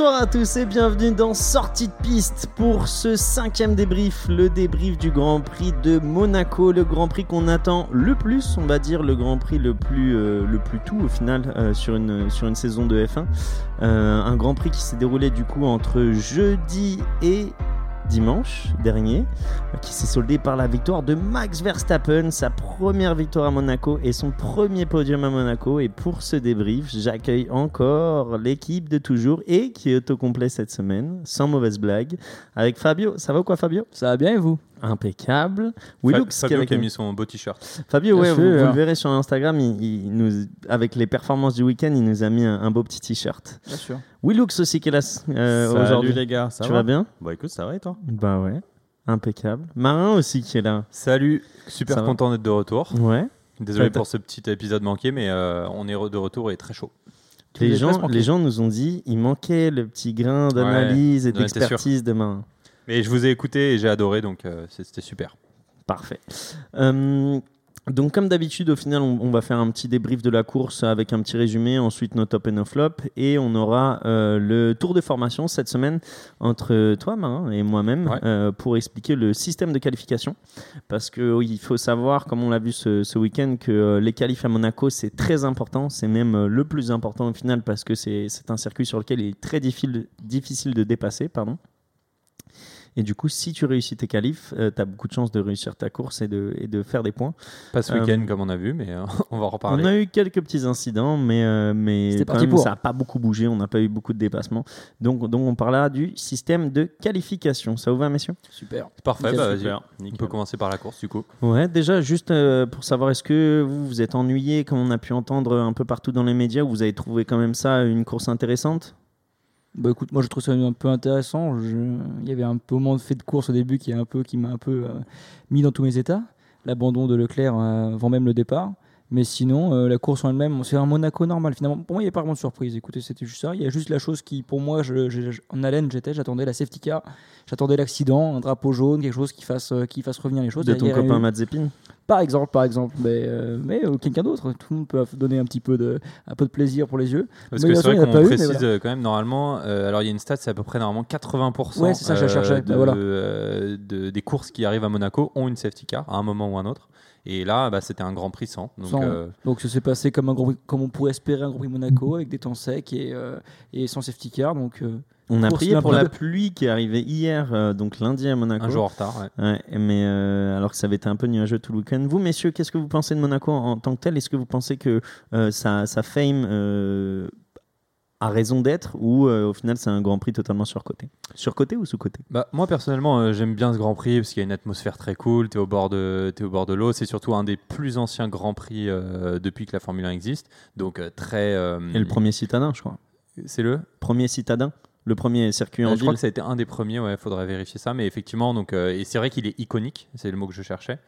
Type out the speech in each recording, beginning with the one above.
Bonsoir à tous et bienvenue dans Sortie de piste pour ce cinquième débrief, le débrief du Grand Prix de Monaco, le Grand Prix qu'on attend le plus, on va dire le Grand Prix le plus, euh, le plus tout au final euh, sur, une, saison de F1. Euh, un Grand Prix qui s'est déroulé du coup entre jeudi et dimanche dernier, qui s'est soldé par la victoire de Max Verstappen, sa première victoire à Monaco et son premier podium à Monaco. Et pour ce débrief, j'accueille encore l'équipe de toujours et qui est autocomplet cette semaine, sans mauvaise blague, avec Fabio. Ça va ou quoi Fabio? Ça va bien et vous? Impeccable. Fa- Willux, qui Fabio avec qui a mis son beau t-shirt. Fabio, ouais, vous, vous le verrez sur Instagram, il, il nous, avec les performances du week-end, il nous a mis un, un beau petit t-shirt. Bien sûr. Willux aussi qui est là euh, Salut aujourd'hui. les gars, ça tu va, vas bien? Bah écoute, ça va et toi? Bah ouais, impeccable. Marin aussi qui est là. Salut, super Ça content d'être de retour. Ouais. Désolé pour ce petit épisode manqué, mais euh, on est de retour et très chaud. Les les gens, les gens nous ont dit il manquait le petit grain d'analyse et d'expertise de Marin. Mais je vous ai écouté et j'ai adoré, donc euh, c'était super. Parfait. Euh, donc, comme d'habitude, au final, on, on va faire un petit débrief de la course avec un petit résumé, ensuite nos top et nos flops, et on aura euh, le tour de formation cette semaine entre toi, Marin, et moi-même Ouais. euh, pour expliquer le système de qualification. Parce que oui, faut savoir, comme on l'a vu ce, ce week-end, que euh, les qualifs à Monaco, c'est très important, c'est même le plus important au final parce que c'est c'est un circuit sur lequel il est très difficile, difficile de dépasser. Pardon. Et du coup, si tu réussis tes qualifs, tu as beaucoup de chances de réussir ta course et de, et de faire des points. Pas ce Euh, week-end comme on a vu, mais euh, on va en reparler. On a eu quelques petits incidents, mais, euh, mais C'était quand parti même, pour. ça n'a pas beaucoup bougé. On n'a pas eu beaucoup de dépassements. Donc, donc on parlera du système de qualification. Ça vous va, messieurs? Super. C'est parfait, bah, vas-y. super, On peut commencer par la course du coup. Ouais, déjà, juste euh, pour savoir, est-ce que vous vous êtes ennuyé, comme on a pu entendre un peu partout dans les médias, ou vous avez trouvé quand même ça une course intéressante? Bah écoute, moi je trouve ça un peu intéressant. Je- Il y avait un peu moment de fait de course au début qui, est un peu, qui m'a un peu euh, mis dans tous mes états. L'abandon de Leclerc euh, avant même le départ. Mais sinon, euh, la course en elle-même, c'est un Monaco normal. Finalement, pour moi, il n'y a pas vraiment de surprise. Écoutez, c'était juste ça. Il y a juste la chose qui, pour moi, je, je- je- en haleine, j'étais, j'attendais la safety car, j'attendais l'accident, un drapeau jaune, quelque chose qui fasse, qui fasse revenir les choses. de ton copain eu- Mazepin Par exemple, par exemple, mais, euh, mais euh, quelqu'un d'autre. Tout le monde peut donner un petit peu de, un peu de plaisir pour les yeux. Parce Mais que c'est vrai qu'on eu, précise voilà. euh, quand même normalement, alors il y a une stat, c'est à peu près normalement 80% Ouais, ça, je cherchais. de, voilà. de- des courses qui arrivent à Monaco ont une safety car à un moment ou un autre. Et là, bah, c'était un Grand Prix sans. Donc, Sans, euh, Donc ça s'est passé comme, un Grand Prix- comme on pourrait espérer un Grand Prix Monaco avec des temps secs et, euh, et sans safety car. Donc euh, On a prié pour la pluie qui est arrivée hier, euh, donc lundi à Monaco. un jour en retard. ouais. Ouais, mais euh, alors que ça avait été un peu nuageux tout le week-end. Vous, messieurs, qu'est-ce que vous pensez de Monaco en, tant que tel? Est-ce que vous pensez que euh, sa, sa fame euh, a raison d'être ou euh, au final c'est un Grand Prix totalement surcoté? Surcoté ou sous-coté? Bah, moi personnellement euh, j'aime bien ce Grand Prix parce qu'il y a une atmosphère très cool, tu es au bord de, t'es au bord de l'eau, c'est surtout un des plus anciens Grands Prix euh, depuis que la Formule 1 existe, donc euh, très... euh, Et le premier citadin, je crois. C'est le? Premier citadin Le premier circuit Euh, en Je crois ville que ça a été un des premiers, ouais, faudrait vérifier ça, mais effectivement, donc, euh, et c'est vrai qu'il est iconique, c'est le mot que je cherchais.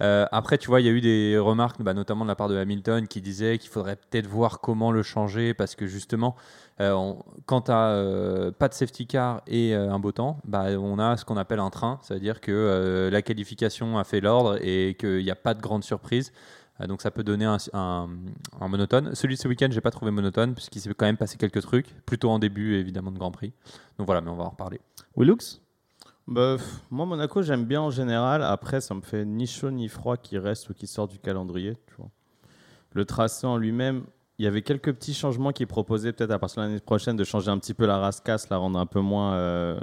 Euh, après, tu vois, il y a eu des remarques, bah, notamment de la part de Hamilton, qui disait qu'il faudrait peut-être voir comment le changer, parce que justement, euh, on- quand tu n'as pas de safety car et euh, un beau temps, bah, on a ce qu'on appelle un train, c'est-à-dire que euh, la qualification a fait l'ordre et qu'il n'y a pas de grande surprise. Euh, donc ça peut donner un, monotone. Celui de ce week-end, j'ai pas trouvé monotone, puisqu'il s'est quand même passé quelques trucs, plutôt en début évidemment de Grand Prix. Donc voilà, mais on va en reparler. Willux Bah, moi, Monaco, j'aime bien en général. Après, ça me fait ni chaud ni froid qui reste ou qui sort du calendrier. Le tracé en lui-même, il y avait quelques petits changements qui proposaient peut-être à partir de l'année prochaine de changer un petit peu la rascasse, la rendre un peu moins. euh,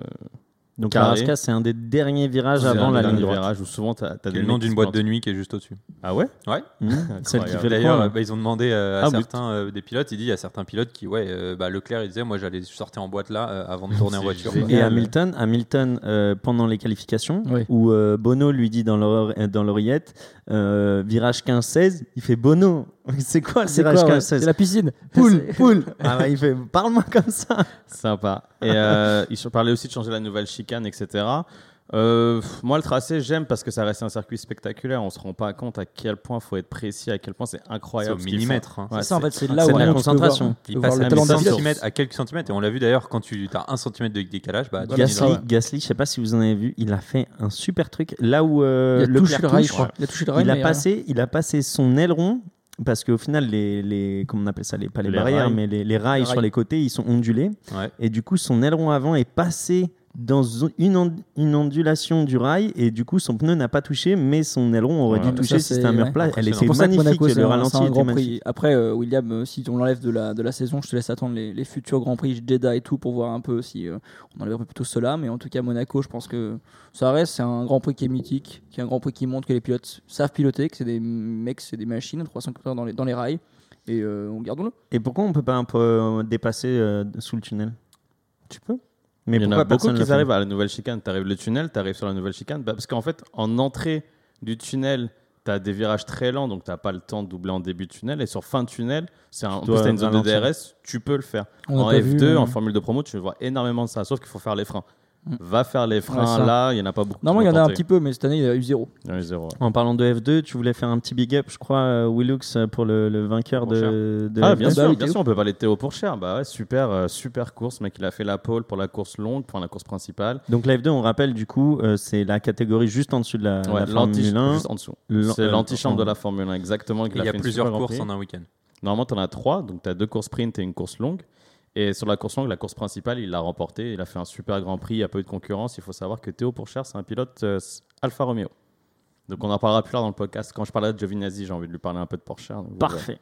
Donc Carré. la Rasca, c'est un des derniers virages c'est avant un la des ligne derniers droite. virages où souvent, tu as, le nom d'une boîte de nuit qui est juste au-dessus. Ah ouais Ouais. Mmh. Celle qui fait le D'ailleurs, bah, ils ont demandé euh, à Ah, certains euh, des pilotes, il dit il y a certains pilotes qui, ouais, euh, bah, Leclerc, il disait, moi j'allais sortir en boîte là euh, avant de tourner en voiture. génial. Et Hamilton, Hamilton euh, pendant les qualifications, Oui. où euh, Bono lui dit dans l'ore- dans l'oreillette, euh, virage 15-16, il fait Bono. C'est quoi le c'est virage quoi, ouais 15-16 C'est la piscine. Poule, poule. Ah ouais, il fait parle-moi comme ça. Sympa. Et euh, ils parlaient aussi de changer la nouvelle chicane, etc. Euh, moi, le tracé, j'aime parce que ça reste un circuit spectaculaire. On se rend pas compte à quel point faut être précis, à quel point c'est C'est incroyable. au ce qu'ils font. millimètre. hein. Ouais, C'est ça en fait, c'est là c'est où de la concentration. Il passe à, centimètres, à quelques centimètres. Et on l'a vu d'ailleurs, quand tu as un centimètre de décalage, bah, tu dans- ouais. Gasly, Gasly, je sais pas si vous en avez vu, il a fait un super truc. Là où Il a touché le rail, touche, je crois. Il a touché le rail. il a euh, passé, il a passé son aileron parce qu'au final, les, les, comment on appelle ça, les, pas les, Les barrières, rails. mais les, les rails sur les côtés, ils sont ondulés. Ouais. Et du coup, son aileron avant est passé dans une, on- une ondulation du rail et du coup son pneu n'a pas touché mais son aileron aurait dû toucher si c'était un mur plat. Elle était magnifique, Monaco, le ralenti était magnifique. Après, euh, William, euh, si on l'enlève de la, de la saison, je te laisse attendre les, les futurs grands prix Jeddah et tout pour voir un peu si euh, on enlève plutôt cela. Mais en tout cas, Monaco, je pense que ça reste. C'est un grand prix qui est mythique, qui est un grand prix qui montre que les pilotes savent piloter, que c'est des mecs, c'est des machines, 300 km dans les, dans les rails. Et euh, on gardons-le. Et pourquoi on peut pas un peu dépasser sous le tunnel? Tu peux. Mais Il y en pourquoi a beaucoup qui arrivent à la nouvelle chicane? Tu arrives le tunnel, tu arrives sur la nouvelle chicane? Bah, parce qu'en fait, en entrée du tunnel, tu as des virages très lents, donc tu n'as pas le temps de doubler en début de tunnel. Et sur fin de tunnel, c'est un, plus, t'as une zone de. DRS, tu peux le faire. On En n'a pas F2, vu, en formule de promo, tu vois énormément de ça. Sauf qu'il faut faire les freins. Mm. Va faire les freins là, il n'y en a pas beaucoup. Normalement, il y en a un petit peu, mais cette année, il y a eu zéro. Il y en a eu zéro. En parlant de F2, tu voulais faire un petit big up, je crois, euh, Willux euh, pour le, le vainqueur Pour de, de Ah, F2. bien Bah sûr, oui, bien Théo. sûr, on peut parler de Théo pour cher. Bah ouais, super, euh, super course, mec. Il a fait la pole pour la course longue, pour la course principale. Donc la F2, on rappelle du coup, euh, c'est la catégorie juste en dessus de la, Ouais, la l'anti- Formule 1. juste en dessous. C'est l'antichambre de la Formule 1, exactement. qu'il Il y a plusieurs courses en un week-end. Normalement, tu en as trois, donc tu as deux courses sprint et une course longue. Et sur la course longue, la course principale, il l'a remporté. Il a fait un super grand prix, il y a peu de concurrence. Il faut savoir que Théo Pourchère, c'est un pilote euh, Alfa Romeo. Donc on en parlera plus tard dans le podcast. Quand je parlerai de Giovinazzi, j'ai envie de lui parler un peu de Pourchère. donc. Parfait.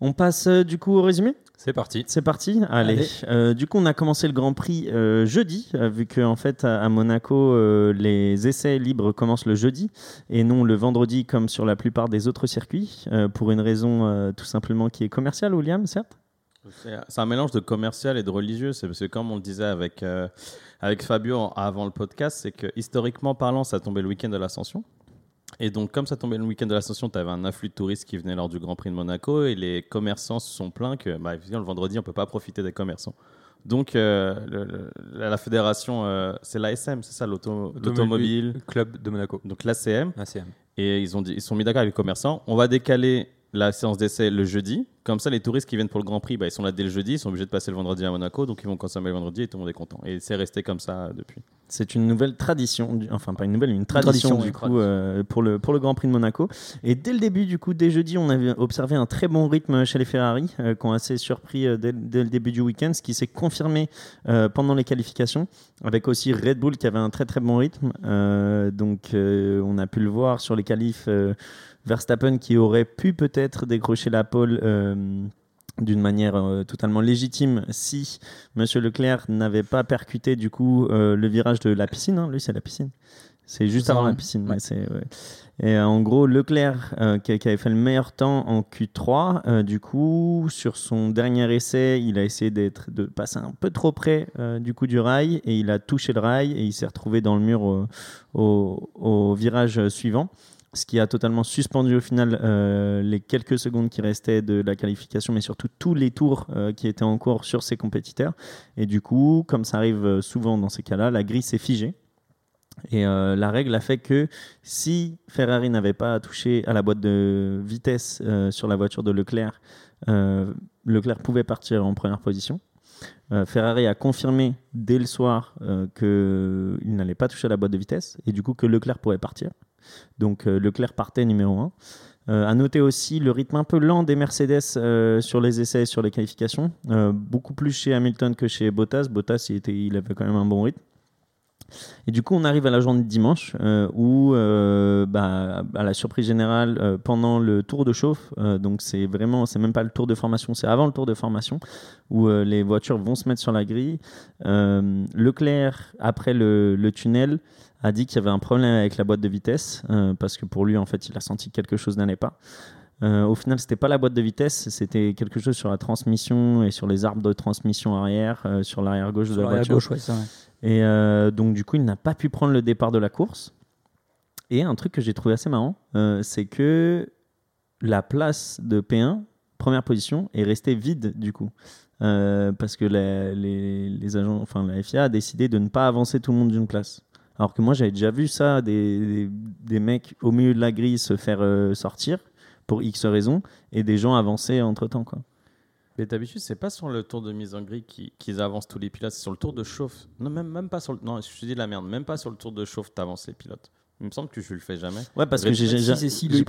On passe euh, du coup au résumé? C'est parti. C'est parti Allez. Allez. Euh, du coup, on a commencé le Grand Prix euh, jeudi, euh, vu qu'en en fait, à, à Monaco, euh, les essais libres commencent le jeudi et non le vendredi comme sur la plupart des autres circuits, euh, pour une raison euh, tout simplement qui est commerciale, William, certes? C'est un mélange de commercial et de religieux. C'est parce que, comme on le disait avec, euh, avec Fabio en- avant le podcast, c'est que historiquement parlant, ça tombait le week-end de l'Ascension. Et donc, comme ça tombait le week-end de l'Ascension, tu avais un afflux de touristes qui venaient lors du Grand Prix de Monaco et les commerçants se sont plaints que bah, le vendredi, on peut pas profiter des commerçants. Donc, euh, le- le- la, fédération, euh, c'est l'ASM, c'est ça, l'auto- l'automobile, Club de Monaco. donc l'ACM. ACM. Et ils ont dit, ils sont mis d'accord avec les commerçants. On va décaler la séance d'essai le jeudi. Comme ça, les touristes qui viennent pour le Grand Prix, bah, ils sont là dès le jeudi. Ils sont obligés de passer le vendredi à Monaco. Donc, ils vont consommer le vendredi et tout le monde est content. Et c'est resté comme ça euh, depuis. C'est une nouvelle tradition, du- enfin pas une nouvelle, une tradition, tradition, du oui, coup tradition. euh, pour, le, pour le Grand Prix de Monaco. Et dès le début, du coup, dès jeudi, on avait observé un très bon rythme chez les Ferrari, euh, qui ont assez surpris euh, dès, dès le début du week-end, ce qui s'est confirmé euh, pendant les qualifications, avec aussi Red Bull qui avait un très très bon rythme. Euh, donc euh, on a pu le voir sur les qualifs, euh, Verstappen qui aurait pu peut-être décrocher la pole. Euh, d'une manière euh, totalement légitime si Monsieur Leclerc n'avait pas percuté du coup euh, le virage de la piscine. hein. Lui, c'est la piscine. C'est juste avant la ouais. piscine. Ouais. ouais. Et euh, en gros, Leclerc, qui, qui avait fait le meilleur temps en Q3, euh, du coup, sur son dernier essai, il a essayé d'être, de passer un peu trop près du coup du rail et il a touché le rail et il s'est retrouvé dans le mur au, au- au virage suivant. Ce qui a totalement suspendu au final euh, les quelques secondes qui restaient de la qualification, mais surtout tous les tours euh, qui étaient en cours sur ses compétiteurs. Et du coup, comme ça arrive euh, souvent dans ces cas-là, la grille s'est figée. Et la règle a fait que si Ferrari n'avait pas touché à la boîte de vitesse sur la voiture de Leclerc, Leclerc pouvait partir en première position. Ferrari a confirmé dès le soir qu'il n'allait pas toucher à la boîte de vitesse et du coup que Leclerc pourrait partir. Donc euh, Leclerc partait numéro 1. Euh, à noter aussi le rythme un peu lent des Mercedes euh, sur les essais et sur les qualifications. Euh, beaucoup plus chez Hamilton que chez Bottas. Bottas, il, avait quand même un bon rythme. Et du coup, on arrive à la journée de dimanche où, bah, à la surprise générale, pendant le tour de chauffe, donc c'est vraiment, c'est même pas le tour de formation, c'est avant le tour de formation où les voitures vont se mettre sur la grille. Leclerc, après le tunnel, a dit qu'il y avait un problème avec la boîte de vitesse euh, parce que pour lui, en fait, il a senti que quelque chose n'allait pas. Euh, au final, c'était pas la boîte de vitesse, c'était quelque chose sur la transmission et sur les arbres de transmission arrière, euh, sur l'arrière gauche de la voiture. gauche, ouais. Et donc, du coup, il n'a pas pu prendre le départ de la course. Et un truc que j'ai trouvé assez marrant, c'est que la place de P1, première position, est restée vide, du coup. Euh, parce que la- les, les agents, enfin, la FIA a décidé de ne pas avancer tout le monde d'une place. Alors que moi, j'avais déjà vu ça, des, des, mecs au milieu de la grille se faire euh, sortir pour X raisons, et des gens avancer entre-temps, quoi. Mais d'habitude, c'est pas sur le tour de mise en grille qui- qu'ils avancent tous les pilotes, c'est sur le tour de chauffe. Non, même, même pas sur le. Non, je de la merde, même pas sur le tour de chauffe, t'avances les pilotes. Il me semble que tu le fais jamais. Ouais, parce que j'ai Si, le,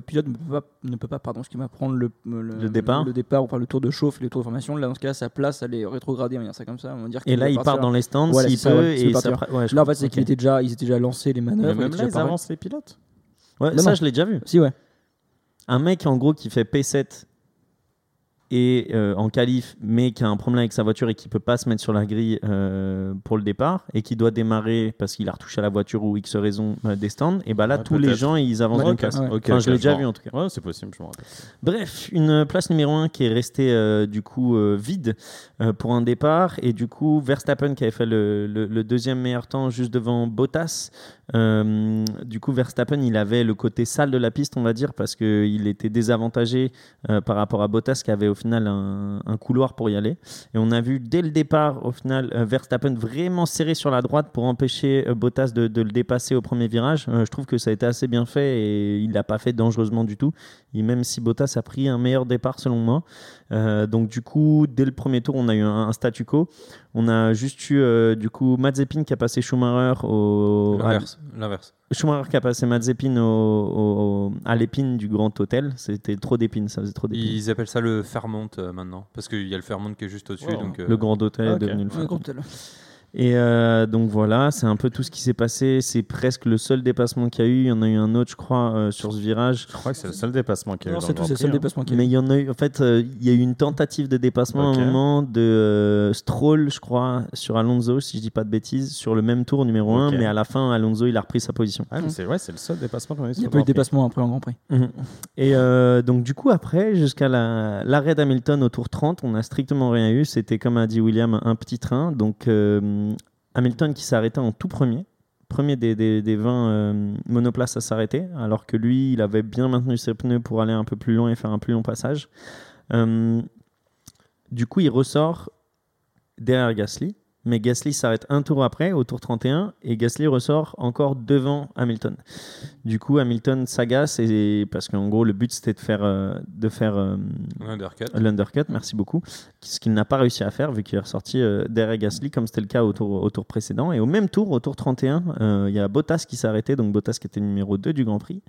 pilote ne peut pas, ne peut pas pardon, ce qui va prendre le, le, Le départ le départ, enfin le tour de chauffe, le tour de formation. Là, dans ce cas, sa place, elle est rétrogradée, on va dire ça comme ça. On va dire Et là, il part dans les stands Voilà, s'il peut. et ça ouais, je Là, en fait, c'est qu'ils étaient déjà, ils étaient déjà lancés les manœuvres. Mais même là, ils avancent les pilotes. Ouais, ça, non. je l'ai déjà vu. Si, ouais. Un mec, en gros, qui fait P7 et euh, en qualif, mais qui a un problème avec sa voiture et qui peut pas se mettre sur la grille euh, pour le départ et qui doit démarrer parce qu'il a retouché à la voiture ou X raison euh, des stands, et bah là, Ouais, tous les gens, ils avancent Ouais, ok, place. ouais. Enfin, je l'ai déjà vu en tout cas. Ouais, c'est possible, je me rappelle. Bref, une place numéro 1 qui est restée euh, du coup euh, vide euh, pour un départ et du coup Verstappen qui avait fait le, le- le deuxième meilleur temps juste devant Bottas. Euh, du coup Verstappen il avait le côté sale de la piste on va dire parce qu'il était désavantagé euh, par rapport à Bottas qui avait au final un, couloir pour y aller. Et on a vu dès le départ au final euh, Verstappen vraiment serré sur la droite pour empêcher Bottas de, le dépasser au premier virage. Je trouve que ça a été assez bien fait et il l'a pas fait dangereusement du tout. Et même si Bottas a pris un meilleur départ selon moi. Euh, donc du coup, dès le premier tour, on a eu un, un statu quo. On a juste eu euh, du coup Mazepin qui a passé Schumacher au L'inverse. Schumacher qui a passé Mazepin au, au- à l'épine du Grand Hôtel. C'était trop d'épines, ça faisait trop d'épines. Ils appellent ça le Fairmont euh, maintenant. Parce qu'il y a le Fairmont qui est juste au-dessus. Wow. donc, euh, Le Grand Hôtel ok. est devenu le Ouais, Fairmont. Et euh, donc voilà, c'est un peu tout ce qui s'est passé. C'est presque le seul dépassement qu'il y a eu. Il y en a eu un autre, je crois, euh, sur ce virage. Je crois que c'est le seul dépassement qu'il y a Non, eu. dans c'est tout, c'est le seul hein. dépassement qu'il y a Mais eu. il y en a eu, en fait, euh, il y a eu une tentative de dépassement Ok. à un moment de euh, Stroll, je crois, sur Alonso, si je dis pas de bêtises, sur le même tour numéro 1, Ok. mais à la fin, Alonso, il a repris sa position. Ah, mais c'est ouais, c'est le seul dépassement qu'on a eu Il n'y a le pas eu de dépassement après en Grand Prix. Mhm. Et euh, donc, du coup, après, jusqu'à la- l'arrêt d'Hamilton au tour 30, on n'a strictement rien eu. C'était, comme a dit William, un petit train. Donc, euh, Hamilton qui s'est arrêté en tout premier. Premier des, des, des 20 euh, monoplaces à s'arrêter, alors que lui, il avait bien maintenu ses pneus pour aller un peu plus loin et faire un plus long passage. Euh, du coup, il ressort derrière Gasly, mais Gasly s'arrête un tour après, au tour 31, et Gasly ressort encore devant Hamilton. Du coup, Hamilton s'agace, et, parce qu'en gros, le but c'était de faire, euh, de faire euh, Undercut. l'undercut, merci beaucoup, ce qu'il n'a pas réussi à faire vu qu'il est ressorti euh, derrière Gasly, comme c'était le cas au tour, au tour précédent. Et au même tour, au tour 31, euh, il y a Bottas qui s'est arrêté, donc Bottas qui était numéro 2 du Grand Prix.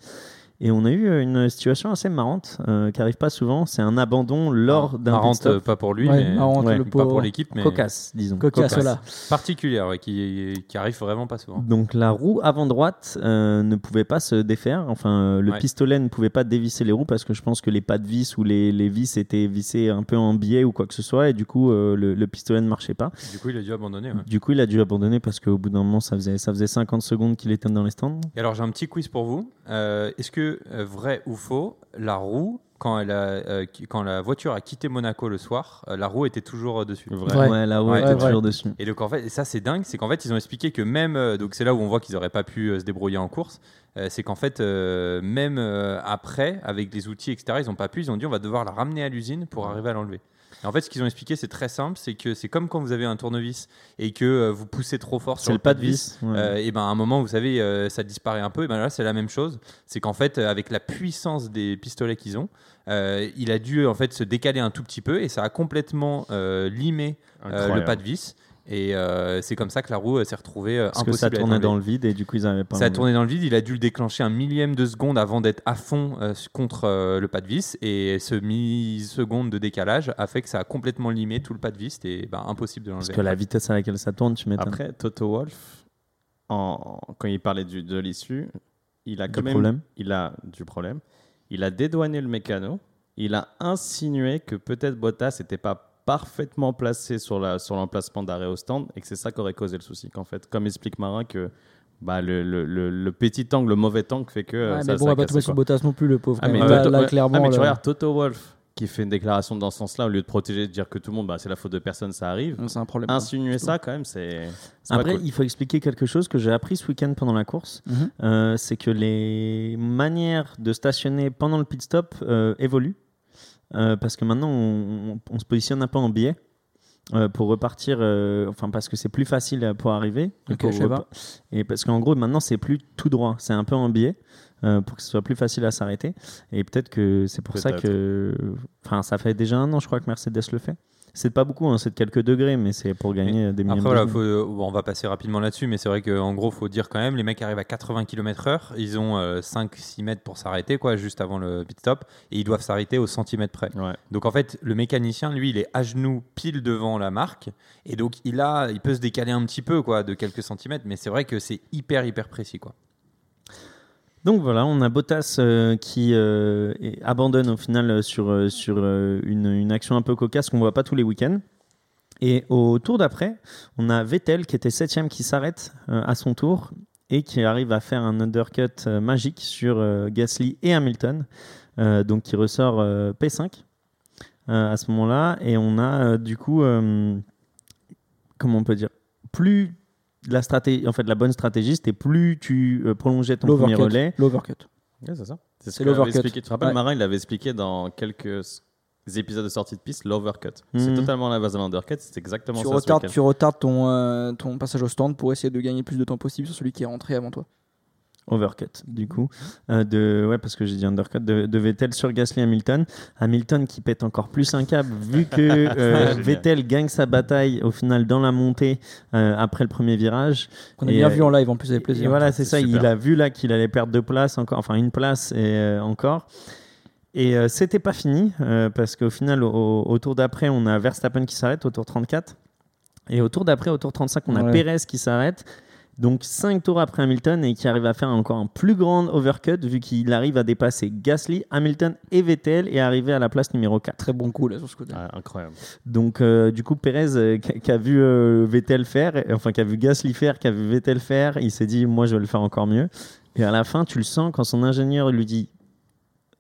Et on a eu euh, une situation assez marrante, euh, qui arrive pas souvent, c'est un abandon lors d'un pit Marrante, euh, pas pour lui, Ouais, mais marrante, ouais, le pas pour l'équipe, mais cocasse, disons. Cocasse, Cocasse. voilà. particulière, ouais, qui, qui arrive vraiment pas souvent. Donc la roue avant droite euh, ne pouvait pas se défaire, enfin euh, le Ouais. pistolet ne pouvait pas dévisser les roues parce que je pense que les pas de vis ou les, les vis étaient vissés un peu en biais ou quoi que ce soit et du coup euh, le, le pistolet ne marchait pas. Du coup, il a dû abandonner. ouais. Du coup il a dû abandonner parce qu'au bout d'un moment ça faisait, ça faisait 50 secondes qu'il était dans les stands. Et alors, j'ai un petit quiz pour vous. Euh, Est-ce que, euh, vrai ou faux, la roue, quand, elle a, euh, quand la voiture a quitté Monaco le soir, euh, la roue était toujours dessus Vrai. Ouais. Ouais, la roue Ouais, était ouais. toujours dessus. Et donc en fait, et ça c'est dingue, c'est qu'en fait ils ont expliqué que même, euh, donc c'est là où on voit qu'ils n'auraient pas pu euh, se débrouiller en course, euh, c'est qu'en fait euh, même euh, après, avec des outils etc, ils n'ont pas pu, ils ont dit on va devoir la ramener à l'usine pour arriver à l'enlever. Et en fait ce qu'ils ont expliqué c'est très simple, c'est que c'est comme quand vous avez un tournevis et que euh, vous poussez trop fort C'est sur le pas de vis. ouais. euh, et ben à un moment, vous savez, euh, ça disparaît un peu. Et ben là, c'est la même chose. C'est qu'en fait, avec la puissance des pistolets qu'ils ont, euh, il a dû en fait se décaler un tout petit peu et ça a complètement euh, limé euh, le pas de vis. Et euh, c'est comme ça que la roue euh, s'est retrouvée euh, parce que impossible ça à être tournait dans le vide et du coup ils n'avaient pas. Ça a tourné dans le vide, il a dû le déclencher un millième de seconde avant d'être à fond euh, contre euh, le pas de vis. Et ce milliseconde de décalage a fait que ça a complètement limé tout le pas de vis. C'était bah, impossible de Parce l'enlever. que la vitesse à laquelle ça tourne, tu m'étonnes. Après, Toto Wolf, en, quand il parlait du, de l'issue, il a Du quand même problème. il a du problème. Il a dédouané le mécano. Il a insinué que peut-être Bottas n'était pas parfaitement placé sur la sur l'emplacement d'arrêt au stand et que c'est ça qui aurait causé le souci. Qu'en fait, comme explique Marin, que bah, le, le, le, le petit angle, le mauvais angle fait que Ouais, ça, mais bon, on va pas tomber sur. Bottas non plus, le pauvre. Ah, mais, là, là, clairement. Ah, mais tu regardes Toto Wolf qui fait une déclaration dans ce sens-là, au lieu de protéger, de dire que tout le monde, bah, c'est la faute de personne, ça arrive. C'est un problème. Insinuer c'est ça, quand même, c'est. Après, cool. il faut expliquer quelque chose que j'ai appris ce week-end pendant la course. Mhm. Euh, c'est que les manières de stationner pendant le pit stop euh, évoluent. Euh, parce que maintenant, on, on- on se positionne un peu en biais euh, pour repartir. euh, enfin, parce que c'est plus facile pour arriver. Ok, Pour pas. Et parce qu'en gros, maintenant, c'est plus tout droit. C'est un peu en biais. euh, pour que ce soit plus facile à s'arrêter. Et peut-être que c'est pour ça que. Enfin, ça fait déjà un an, je crois, que Mercedes le fait. C'est pas beaucoup, hein, c'est de quelques degrés, mais c'est pour gagner euh, des millions Après, de voilà, degrés. faut- euh, on va passer rapidement là-dessus, mais c'est vrai qu'en gros, faut dire quand même, les mecs arrivent à 80 km/h, ils ont 5-6 mètres pour s'arrêter, quoi, juste avant le pit stop, et ils doivent s'arrêter au centimètre près. Ouais. Donc en fait, le mécanicien, lui, il est à genoux pile devant la marque, et donc il a, il peut se décaler un petit peu, quoi, de quelques centimètres, mais c'est vrai que c'est hyper hyper précis, quoi. Donc voilà, on a Bottas euh, qui euh, abandonne au final euh, sur, sur une, une action un peu cocasse qu'on voit pas tous les week-ends. Et au tour d'après, on a Vettel qui était septième qui s'arrête à son tour et qui arrive à faire un undercut magique sur Gasly et Hamilton, donc qui ressort euh, P5 euh, à ce moment-là. Et on a du coup, comment on peut dire, plus la stratégie, en fait, la bonne stratégie, c'était plus tu euh, prolongeais ton premier relais, L'overcut. Ouais, c'est ça. C'est ce l'overcut. Tu te rappelles, Ouais. Marin, il l'avait expliqué dans quelques épisodes de sortie de piste, l'overcut. C'est Mhm. totalement la base de l'undercut, c'est exactement Tu ça. retardes, tu retardes ton, euh, ton passage au stand pour essayer de gagner le plus de temps possible sur celui qui est rentré avant toi. Overcut du coup euh, de ouais parce que j'ai dit undercut de, de Vettel sur Gasly Hamilton Hamilton qui pète encore plus un câble vu que euh. Vettel gagne sa bataille au final dans la montée euh, après le premier virage Qu'on a bien vu en live en plus avec et plaisir. voilà c'est C'est ça super. il a vu là qu'il allait perdre deux places encore enfin une place et euh, encore et euh, c'était pas fini euh, parce qu'au final au, au tour d'après on a Verstappen qui s'arrête au tour 34 et au tour d'après au tour 35 on a Ouais. Perez qui s'arrête donc 5 tours après Hamilton et qui arrive à faire encore un plus grand overcut vu qu'il arrive à dépasser Gasly, Hamilton et Vettel et arriver à la place numéro 4. Très bon coup là sur ce côté. Ouais, incroyable. Donc euh, du coup Perez euh, qui a vu euh, Vettel faire, enfin qui a vu Gasly faire, qui a vu Vettel faire, il s'est dit moi je vais le faire encore mieux. Et à la fin tu le sens quand son ingénieur lui dit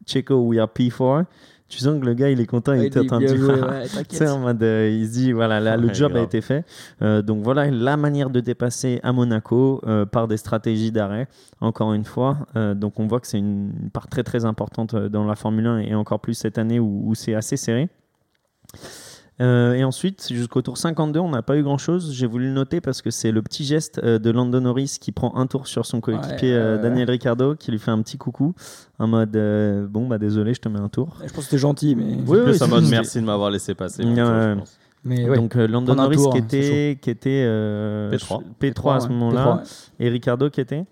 Checo we are P4, tu sens que le gars il est content, il Ouais, ouais, Tu sais, t'inquiète. en mode, euh, il se dit, voilà, là, le job a été fait. Euh, donc voilà la manière de dépasser à Monaco euh, par des stratégies d'arrêt, encore une fois. Euh, donc on voit que c'est une part très très importante dans la Formule 1 et encore plus cette année où, où c'est assez serré. Euh, et ensuite, jusqu'au tour 52, on n'a pas eu grand chose. J'ai voulu le noter parce que c'est le petit geste euh, de Lando Norris qui prend un tour sur son coéquipier Ouais, euh, Daniel Ricciardo, qui lui fait un petit coucou en mode euh, Bon, bah désolé, je te mets un tour. Je pense que c'était gentil, mais. Oui, Plus oui, en mode merci de m'avoir laissé passer. Ouais, plutôt, je ouais. pense. mais ouais. Donc euh, Lando Prendre un Norris tour, qui hein, c'est était, qui était euh, P3. P3 à ce ouais. moment-là, P3, et Ricardo qui était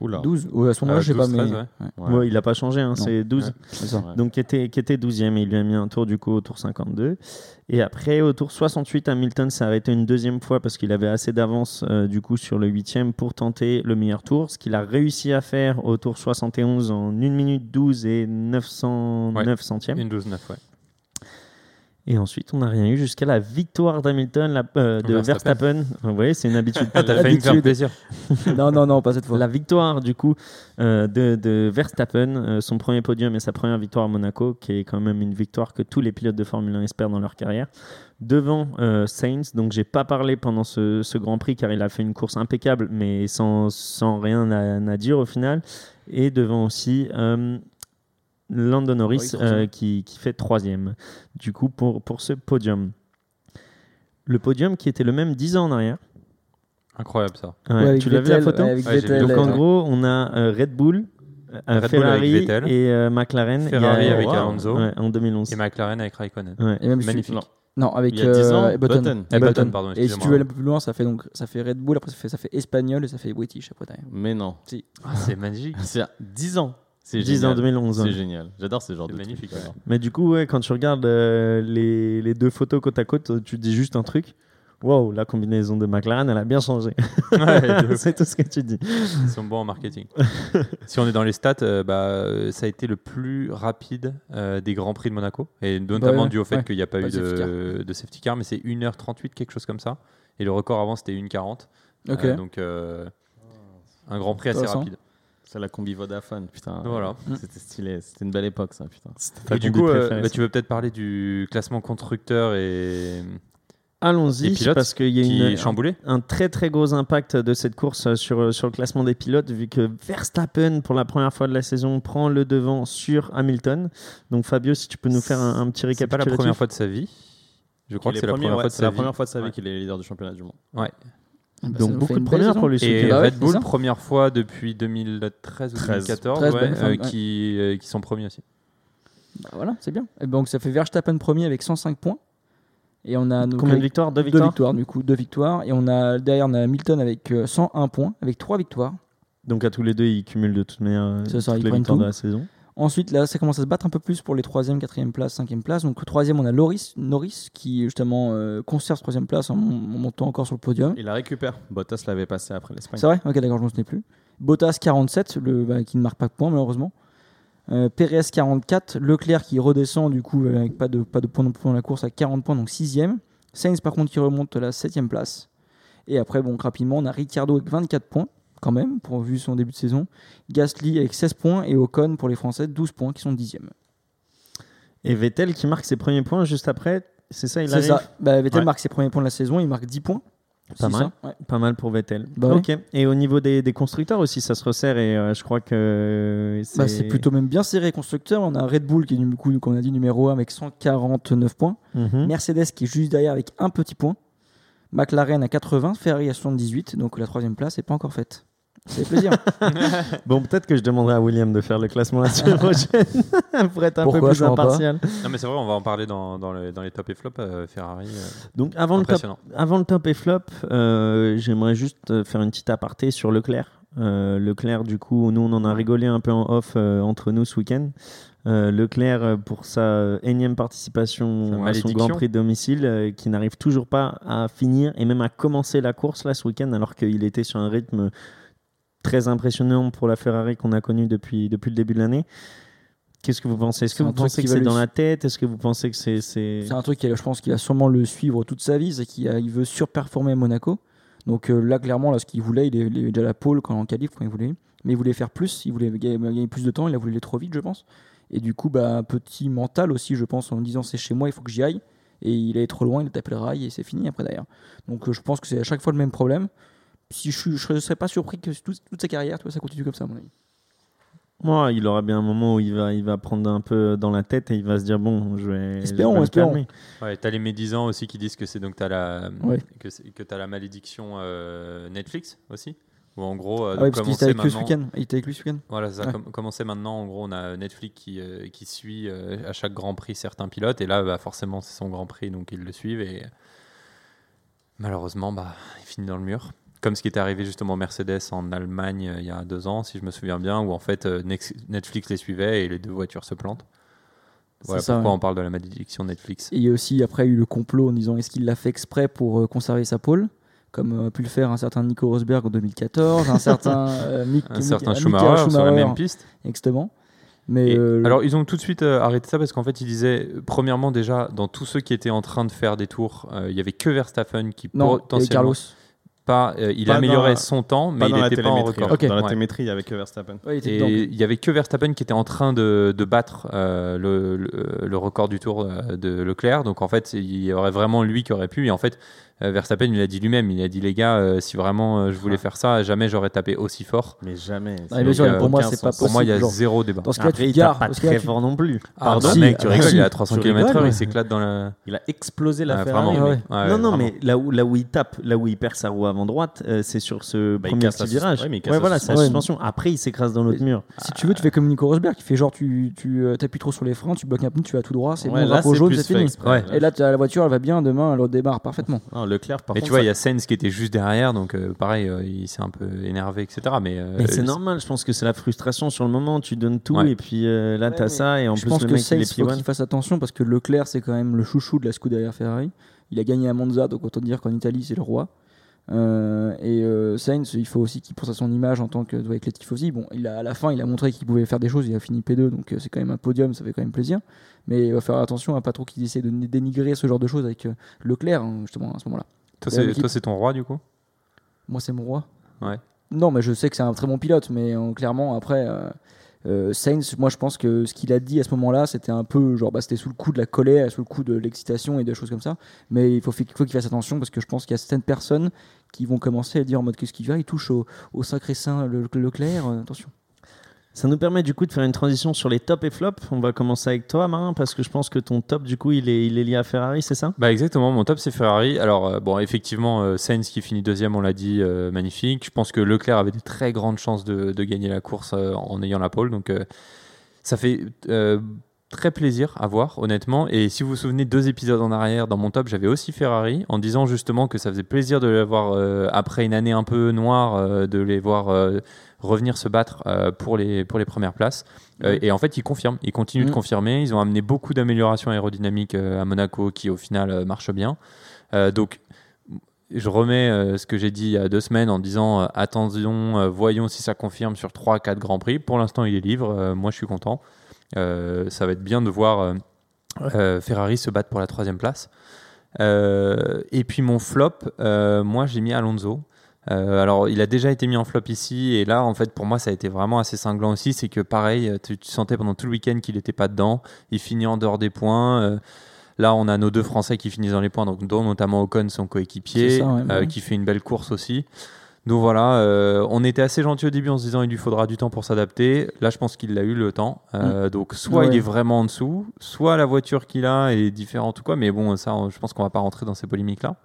Oula. ouais. 12. Ouais, à ce moment-là, Euh, je sais pas, 12, mais. 13, ouais. ouais, Ouais. Ouais, il n'a pas changé, hein, c'est 12. Ouais. c'est ça. Ouais. Donc qui était, qui était 12e et il lui a mis un tour du coup au tour 52. Et après au tour 68, Hamilton s'est arrêté une deuxième fois parce qu'il avait assez d'avance euh, du coup sur le 8e pour tenter le meilleur tour. Ce qu'il a réussi à faire au tour 71 en 1 minute 12 et 909 Ouais. centièmes. Une 12-9, ouais. Et ensuite on n'a rien eu jusqu'à la victoire d'Hamilton, la- euh, de Verstappen. Verstappen. Vous voyez, c'est une habitude. Ah, t'as failli me faire Habitude. plaisir. non, non, non, pas cette fois. La victoire du coup euh, de, de Verstappen, euh, son premier podium et sa première victoire à Monaco, qui est quand même une victoire que tous les pilotes de Formule 1 espèrent dans leur carrière, devant euh, Sainz. Donc j'ai pas parlé pendant ce, ce Grand Prix car il a fait une course impeccable, mais sans, sans rien à, à dire au final. Et devant aussi euh, Lando Norris euh, qui, qui fait troisième du coup pour, pour ce podium. Le podium qui était le même 10 ans en arrière. Incroyable ça. Ouais, Ouais, tu l'as vu la photo ouais, avec Ouais. Vettel, donc en gros, on a euh, Red Bull, euh, Red Bull Ferrari avec Vettel. et euh, McLaren. Ferrari a- avec wow. Alonso Ouais, en 2011. et McLaren avec Raikkonen. Ouais. Et même Magnifique. Non. Non, avec Il y a 10 ans, euh, Button. Button. Eh, Button. Pardon, Et si tu veux aller un peu plus loin, ça fait donc ça fait Red Bull, après ça fait, ça fait espagnol et ça fait British après derrière. Mais non. Ah, c'est magique. C'est 10 ans. C'est 10 ans génial. 2011. ouais. C'est génial. J'adore ce genre de magnifique, trucs, ouais. alors. Mais du coup, ouais, quand tu regardes euh, les, les deux photos côte à côte, tu dis juste un truc. Wow, la combinaison de McLaren, elle a bien changé. Ouais. C'est tout ce que tu dis. Ils sont bons en marketing. si on est dans les stats, euh, bah, euh, ça a été le plus rapide euh, des Grands Prix de Monaco. Et notamment ouais, dû au fait ouais. qu'il n'y a pas, Pas eu de safety de, de safety car, mais c'est 1h38, quelque chose comme ça. Et le record avant, c'était 1h40. Ok. Euh, donc, euh, un Grand Prix assez rapide. C'est la combi Vodafone, putain. Voilà. C'était stylé. C'était une belle époque, ça, putain. Ta Et du coup, euh, bah, tu veux peut-être parler du classement constructeur et Allons-y, parce qu'il y a une, chamboulé. un très très gros impact de cette course euh, sur, sur le classement des pilotes, vu que Verstappen, pour la première fois de la saison, prend le devant sur Hamilton. Donc Fabio, si tu peux nous faire un, un petit C'est pas récapitulatif. la première fois de sa vie. Je crois que est c'est la première ouais, fois de c'est sa la vie. première fois de sa vie Ouais. qu'il est leader du championnat du monde. Bah, ça Donc beaucoup de premières pour Et. Bah ouais, Red Bull, première fois depuis 2013 ou 13. 2014, 13, ouais, bonne femme, euh, ouais. qui, euh, qui sont premiers aussi. Bah voilà, c'est bien. Et donc ça fait Verstappen premier avec 105 points. Et on a donc Combien de victoires? Deux deux victoires victoires, du coup, deux victoires. Et on a derrière on a Hamilton avec euh, 101 points, avec trois victoires. Donc à tous les deux, ils cumulent de toute manière euh, toutes les victoires tout. de la saison. Ensuite, là, ça commence à se battre un peu plus pour les 3e, 4e places, 5e places. Donc, troisième, on a Loris, Norris qui justement euh, conserve troisième place en, mon- en montant encore sur le podium. Il la récupère. Bottas l'avait passé après l'Espagne. C'est vrai? Ok, d'accord, je ne souvenais plus. Bottas 47, le, bah, qui ne marque pas de points malheureusement. Euh, Perez 44, Leclerc qui redescend du coup avec pas de, pas de points non plus dans la course à 40 points, donc 6ème. Sainz par contre qui remonte à la 7ème place. Et après, bon, rapidement, on a Ricciardo avec 24 points quand même, pour vu son début de saison. Gasly avec 16 points et Ocon pour les Français 12 points qui sont 10ème. Et Vettel qui marque ses premiers points juste après, c'est ça, il C'est arrive ça. Bah, Vettel Ouais. marque ses premiers points de la saison, il marque 10 points. Pas C'est mal. ça Ouais. Pas mal pour Vettel. Bah ok. Et au niveau des, des constructeurs aussi, ça se resserre et euh, je crois que Bah, c'est plutôt même bien serré constructeur. On a Red Bull qui est du coup, comme on a dit, numéro 1 avec 149 points. Mhm. Mercedes qui est juste derrière avec un petit point. McLaren à 80, Ferrari à 78. Donc la troisième place n'est pas encore faite. C'est plaisir. Bon, peut-être que je demanderai à William de faire le classement la semaine prochaine pour être un Pourquoi, peu plus impartial. Non, mais c'est vrai, on va en parler dans, dans, le- dans les top et flop. euh, Ferrari, euh, Donc avant le, top, avant le top et flop, euh, j'aimerais juste euh, faire une petite aparté sur Leclerc. Euh, Leclerc, du coup, nous on en a rigolé un peu en off euh, entre nous ce week-end. Euh, Leclerc, pour sa énième participation à son. Grand Prix de domicile, euh, qui n'arrive toujours pas à finir et même à commencer la course là ce week-end, alors qu'il était sur un rythme très impressionnant pour la Ferrari qu'on a connue depuis, depuis le début de l'année. Qu'est-ce que vous pensez? Est-ce que vous pensez que c'est dans la tête? Est-ce que vous pensez que c'est... c'est- un truc, qui, je pense, qu'il va sûrement le suivre toute sa vie. C'est qu'il veut surperformer à Monaco. Donc euh, là, clairement, là, ce qu'il voulait, il est- il déjà la pole quand en qualif, quand il voulait. Mais il voulait faire plus, il voulait gagner, plus de temps, il a voulu aller trop vite, je pense. Et du coup, bah, un petit mental aussi, je pense, en me disant c'est chez moi, il faut que j'y aille. Et il est trop loin, il a tapé le rail et c'est fini après d'ailleurs. Donc euh, je pense que c'est à chaque fois le même problème. Si je ne je serais pas surpris que toute, toute sa carrière, tu vois, ça continue comme ça, à mon avis. Moi, il aura bien un moment où il va, il va prendre un peu dans la tête et il va se dire bon, je vais. Espérons, je vais espérons. Ouais, t'as les médisants aussi qui disent que c'est donc t'as la Ouais. que, que t'as la malédiction euh, Netflix aussi. Ou en gros, euh, Ah ouais, parce qu'il était avec lui ce maintenant- week-end. Il était avec lui ce week-end. Voilà, ça a Ouais. com- commencé maintenant. En gros, on a Netflix qui, euh, qui suit euh, à chaque Grand Prix certains pilotes. Et là, bah, forcément, c'est son Grand Prix, donc ils le suivent. Et malheureusement, bah, il finit dans le mur. Comme ce qui était arrivé justement Mercedes en Allemagne euh, il y a deux ans, si je me souviens bien, où en fait euh, Netflix les suivait et les deux voitures se plantent. Voilà ça, pourquoi ouais. on parle de la malédiction Netflix. Et il y a aussi après eu le complot en disant est-ce qu'il l'a fait exprès pour euh, conserver sa pole? Comme euh, a pu le faire un certain Nico Rosberg en 2014, un certain euh, Mick, Un Mick- certain Michael Schumacher, sur la Schumacher, même piste. Exactement. Mais Et euh, alors, ils ont tout de suite euh, arrêté ça parce qu'en fait, ils disaient, euh, premièrement, déjà, dans tous ceux qui étaient en train de faire des tours, euh, il y avait que Verstappen qui non, et potentiellement Carlos. Pas, euh, il Pas améliorait la- son temps, mais il n'était pas en record. Ok. Dans la Ouais. télémétrie, il y avait que Verstappen. Ouais, il. Et il y avait que Verstappen qui était en train de, de battre euh, le, le- le record du tour euh, de Leclerc. Donc en fait, il y aurait vraiment lui qui aurait pu. Et en fait, Verstappen, il a dit lui-même, il a dit les gars, euh, si vraiment euh, je voulais faire ça, jamais j'aurais tapé aussi fort. Mais jamais. Ah, euh, pour moi, c'est pas. Pour moi, il y a zéro débat. Dans ce Après, tu il pas très tu- fort non plus. Ah, Pardon bah, si, mec, tu ah, rigoles, si. il est à 300 Tu km/h, il s'éclate dans la. Il a explosé la Ah, Ferrari. vraiment. ouais. mais- Ouais, non, non, vraiment. mais là où, là où il tape, là où il perd sa roue avant droite, euh, c'est sur ce Bah, il premier casse petit virage. ouais, voilà, sa suspension. suspension. Après, il s'écrase dans l'autre mur. Si tu veux, tu fais comme Nico Rosberg qui fait genre tu, tu euh, t'appuies trop sur les freins, tu bloques un pneu, tu vas tout droit, c'est bon, drapeau jaune, c'est fini. Et là, la voiture, elle va bien, demain, elle redémarre parfaitement. Leclerc, par Mais contre. tu vois, ça- il y a Sainz qui était juste derrière, donc euh, pareil, euh, il s'est un peu énervé, etc. Mais, euh, Mais c'est normal, je pense que c'est la frustration sur le moment, tu donnes tout Ouais. et puis euh, là Ouais, t'as ça et en je plus pense le que mec il Sainz, est faut P1. qu'il fasse attention parce que Leclerc, c'est quand même le chouchou de la Scuderia Ferrari. Il a gagné à Monza, donc autant dire qu'en Italie, c'est le roi. Euh, et euh, Sainz, il faut aussi qu'il pense à son image en tant que avec les tifosi. Bon, il a, à la fin, il a montré qu'il pouvait faire des choses. Il a fini P2, donc euh, c'est quand même un podium, ça fait quand même plaisir. Mais il va faire attention à pas trop qu'il essaie de dénigrer ce genre de choses avec Leclerc, hein, justement, à ce moment-là. Toi, c'est, ton roi, du coup? Moi, c'est mon roi. Ouais. Non, mais je sais que c'est un très bon pilote, mais clairement, après, euh, Sainz, moi, je pense que ce qu'il a dit à ce moment-là, c'était un peu genre, bah, c'était sous le coup de la colère, sous le coup de l'excitation et des choses comme ça. Mais il faut, il faut qu'il fasse attention parce que je pense qu'il y a certaines personnes qui vont commencer à dire en mode qu'est-ce qu'il va, il touche au, au sacré saint le, Leclerc, euh, attention. Ça nous permet du coup de faire une transition sur les tops et flops. On va commencer avec toi Marin parce que je pense que ton top du coup il est, lié à Ferrari, c'est ça? Bah exactement, mon top c'est Ferrari. Alors euh, bon, effectivement, euh, Sainz qui finit deuxième, on l'a dit, euh, magnifique. Je pense que Leclerc avait des très grandes chances de, gagner la course euh, en ayant la pole. Donc ça fait très plaisir à voir, honnêtement. Et si vous vous souvenez, deux épisodes en arrière, dans mon top, j'avais aussi Ferrari, en disant justement que ça faisait plaisir de les voir, euh, après une année un peu noire, euh, de les voir euh, revenir se battre pour, les, pour les premières places. Et en fait, ils confirment, ils continuent de Mm. confirmer. Ils ont amené beaucoup d'améliorations aérodynamiques à Monaco qui, au final, marchent bien. Donc, je remets euh, ce que j'ai dit il y a deux semaines en disant euh, attention, euh, voyons si ça confirme sur 3-4 Grands Prix. Pour l'instant, il est libre. Moi, je suis content. Euh, ça va être bien de voir euh, euh, Ferrari se battre pour la troisième place. Et puis mon flop, moi j'ai mis Alonso. Euh, alors il a déjà été mis en flop ici et là en fait pour moi ça a été vraiment assez cinglant aussi. C'est que pareil, tu, tu sentais pendant tout le week-end qu'il n'était pas dedans. Il finit en dehors des points. Euh, Là, on a nos deux Français qui finissent dans les points, donc dont notamment Ocon, son coéquipier, ouais, bah euh, qui fait une belle course aussi. Donc voilà, euh, on était assez gentil au début en se disant il lui faudra du temps pour s'adapter. Là, je pense qu'il a eu le temps. Euh, Donc soit Mm. Ouais. il est vraiment en dessous, soit la voiture qu'il a est différente ou quoi. Mais bon, ça, on- je pense qu'on va pas rentrer dans ces polémiques-là.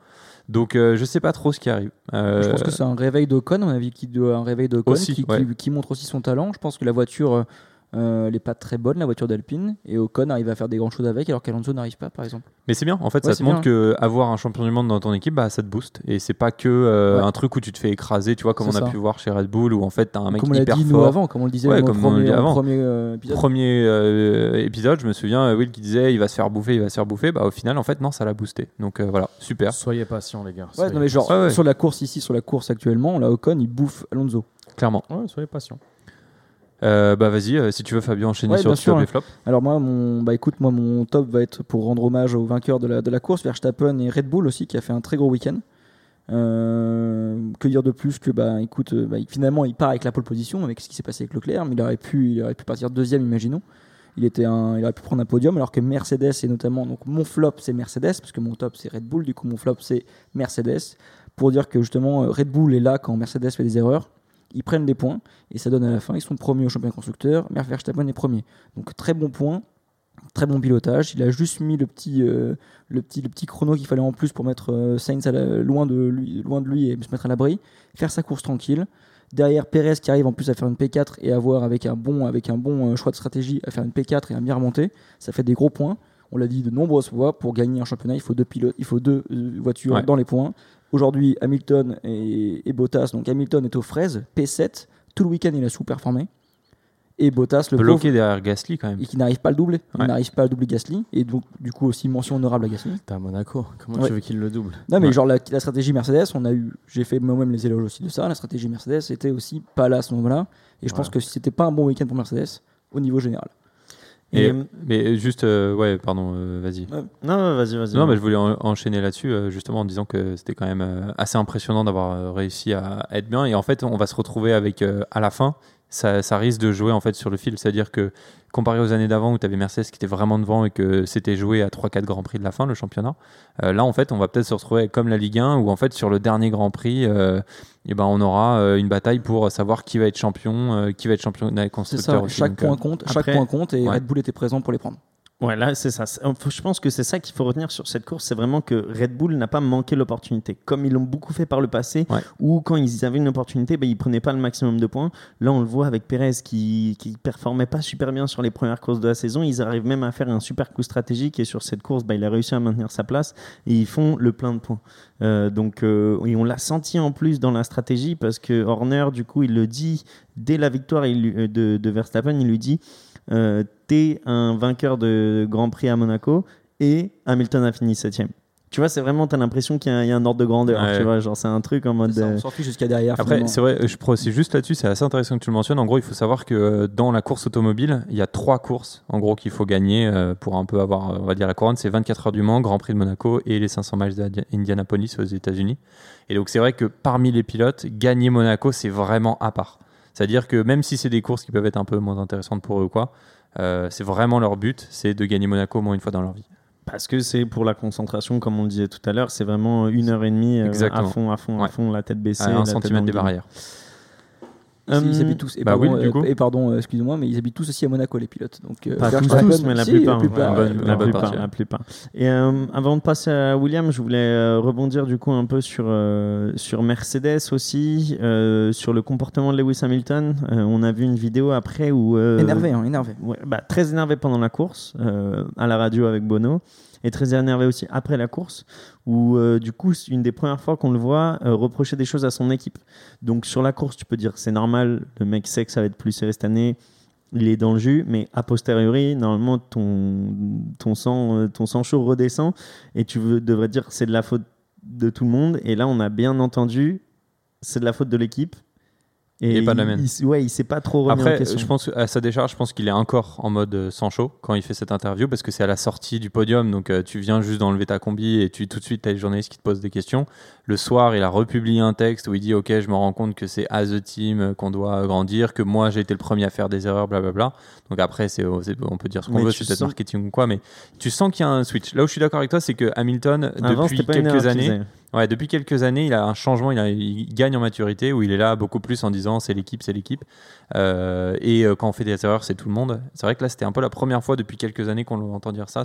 Donc euh, je sais pas trop ce qui arrive. Euh, Je pense que c'est un réveil mon avis, qui doit un réveil d'Ocon Aussi, qui, ouais. qui- qui montre aussi son talent. Je pense que la voiture, euh, elle est pas très bonne, la voiture d'Alpine, et Ocon arrive à faire des grandes choses avec, alors qu'Alonso n'arrive pas, par exemple. Mais c'est bien, en fait, Ouais, ça te montre bien. que avoir un champion du monde dans ton équipe, bah, ça te booste. Et c'est pas que euh, Ouais. un truc où tu te fais écraser, tu vois, comme on a ça. pu voir chez Red Bull, où en fait, t'as un mec comme on l'a hyper dit nous fort. avant, comme on le disait Ouais, comme on le premier, dit au avant. premier, euh, épisode. Premier euh, épisode, je me souviens, Will qui disait il va se faire bouffer, il va se faire bouffer. Bah, au final, en fait, non, ça l'a boosté. Donc euh, voilà, super. Soyez patients, les gars. Ouais, Soyez non, mais genre, Ouais, ouais. sur la course ici, sur la course actuellement, là, Ocon, il bouffe Alonso. Clairement. Ouais, soyez patients. Euh, bah vas-y, euh, si tu veux, Fabien, enchaîner Ouais, sur bien le sûr, top hein. et flop. Alors moi, mon, bah écoute, moi mon top va être pour rendre hommage aux vainqueurs de la, de la course, Verstappen et Red Bull aussi, qui a fait un très gros week-end. Euh, que dire de plus que bah écoute, bah, finalement il part avec la pole position avec ce qui s'est passé avec Leclerc, mais il aurait pu, il aurait pu partir deuxième, imaginons. Il était un, il aurait pu prendre un podium, alors que Mercedes et notamment donc mon flop c'est Mercedes parce que mon top c'est Red Bull, du coup mon flop c'est Mercedes pour dire que justement Red Bull est là quand Mercedes fait des erreurs, ils prennent des points et ça donne à la fin ils sont premiers au championnat constructeur, Mer- Verstappen est premier. Donc très bon point, très bon pilotage. Il a juste mis le petit, euh, le petit, le petit chrono qu'il fallait en plus pour mettre euh, Sainz à la- loin, de lui, loin de lui et se mettre à l'abri, faire sa course tranquille. Derrière Perez qui arrive en plus à faire une P4 et à voir avec un bon, avec un bon euh, choix de stratégie à faire une P4 et à bien remonter, ça fait des gros points. On l'a dit de nombreuses fois, pour gagner un championnat, il faut deux pilotes, il faut deux voitures Ouais. dans les points. Aujourd'hui, Hamilton et, et Bottas, donc Hamilton est aux fraises, P7, tout le week-end il a sous-performé. Et Bottas, le pauvre, Bloqué derrière Gasly quand même. et qui n'arrive pas à le doubler. Il Ouais. n'arrive pas à doubler Gasly. Et donc, du coup, aussi mention honorable à Gasly. T'es à Monaco. Comment Ouais. tu veux qu'il le double? Non, mais Ouais. genre, la, la stratégie Mercedes, on a eu, j'ai fait moi-même les éloges aussi de ça. La stratégie Mercedes était aussi pas là à ce moment-là. Et je pense que c'était pas un bon week-end pour Mercedes au niveau général. Et, Et- mais juste, euh, ouais, pardon, euh, vas-y. Non, vas-y, vas-y. Non, mais je voulais en- enchaîner là-dessus, euh, justement en disant que c'était quand même euh, assez impressionnant d'avoir euh, réussi à être bien. Et en fait, on va se retrouver avec, euh, à la fin, ça, ça risque de jouer en fait sur le fil. C'est-à-dire que comparé aux années d'avant où tu avais Mercedes qui était vraiment devant et que c'était joué à 3-4 Grands Prix de la fin, le championnat, euh, là en fait, on va peut-être se retrouver comme la Ligue 1 où en fait, sur le dernier Grand Prix, euh, eh ben, on aura euh, une bataille pour savoir qui va être champion, qui va être champion des constructeurs ça, chaque point compte, chaque après- point compte et Ouais. Red Bull était présent pour les prendre. Ouais, là, c'est ça. Faut- Je pense que c'est ça qu'il faut retenir sur cette course. C'est vraiment que Red Bull n'a pas manqué l'opportunité. Comme ils l'ont beaucoup fait par le passé, Ouais. où quand ils avaient une opportunité, ben, ils prenaient pas le maximum de points. Là, on le voit avec Perez qui, qui performait pas super bien sur les premières courses de la saison. Ils arrivent même à faire un super coup stratégique et sur cette course, ben, il a réussi à maintenir sa place et ils font le plein de points. Euh, donc, euh, et on l'a senti en plus dans la stratégie parce que Horner, du coup, il le dit dès la victoire euh, de, de Verstappen, il lui dit euh, T'es un vainqueur de Grand Prix à Monaco et Hamilton a fini septième. Tu vois, c'est vraiment, t'as l'impression qu'il y, a un- il y a un ordre de grandeur. Ouais. Tu vois, genre, c'est un truc en mode. Ça, euh, on s'en fiche jusqu'à derrière. Après, c'est vrai, je c'est juste là-dessus, c'est assez intéressant que tu le mentionnes. En gros, il faut savoir que euh, dans la course automobile, il y a trois courses, en gros, qu'il faut gagner euh, pour un peu avoir, euh, on va dire, la couronne. C'est 24 heures du Mans, Grand Prix de Monaco et les 500 miles d'Indianapolis aux États-Unis. Et donc, c'est vrai que parmi les pilotes, gagner Monaco, c'est vraiment à part. C'est-à-dire que même si c'est des courses qui peuvent être un peu moins intéressantes pour eux ou quoi, euh, c'est vraiment leur but, c'est de gagner Monaco au moins une fois dans leur vie. Parce que c'est pour la concentration, comme on le disait tout à l'heure, c'est vraiment une heure et demie euh, à fond, à fond, à fond, la tête baissée. À un centimètre des barrières. Ils, ils Hum, habitent tous. Et bah pardon, oui, du euh, coup. et pardon, euh, excusez-moi, mais ils habitent tous aussi à Monaco, les pilotes. Donc, euh, Pas tous, tous, mais la plupart. La plupart. Et euh, avant de passer à William, je voulais euh, rebondir du coup un peu sur, euh, sur Mercedes aussi, euh, sur le comportement de Lewis Hamilton. Euh, on a vu une vidéo après où... euh, Énervé, hein, énervé. Ouais, bah, très énervé pendant la course, euh, à la radio avec Bono, et très énervé aussi après la course, où euh, du coup, c'est une des premières fois qu'on le voit euh, reprocher des choses à son équipe. Donc sur la course, tu peux dire c'est normal, le mec sait que ça va être plus serré cette année, il est dans le jus, mais a posteriori, normalement, ton, ton, sang, euh, ton sang chaud redescend, et tu devrais dire c'est de la faute de tout le monde, et là, on a bien entendu, c'est de la faute de l'équipe. Et pas de la mienne. il- ouais, il s'est pas trop remis en Après, question. je pense à sa décharge, je pense qu'il est encore en mode euh, sans chaud quand il fait cette interview parce que c'est à la sortie du podium, donc euh, tu viens juste d'enlever ta combi et tu tout de suite as les journalistes qui te posent des questions. Le soir, il a republié un texte où il dit OK, je me rends compte que c'est as a team euh, qu'on doit grandir, que moi j'ai été le premier à faire des erreurs, blablabla. Donc après, c'est on peut dire ce qu'on veut, c'est peut-être sens- marketing ou quoi, mais tu sens qu'il y a un switch. Là où je suis d'accord avec toi, c'est que Hamilton Avant, depuis quelques années. Ouais, depuis quelques années, il a un changement, il, gagne en maturité, où il est là beaucoup plus en disant c'est l'équipe, c'est l'équipe. Euh, et euh, quand on fait des erreurs, c'est tout le monde. C'est vrai que là, c'était un peu la première fois depuis quelques années qu'on entend dire ça,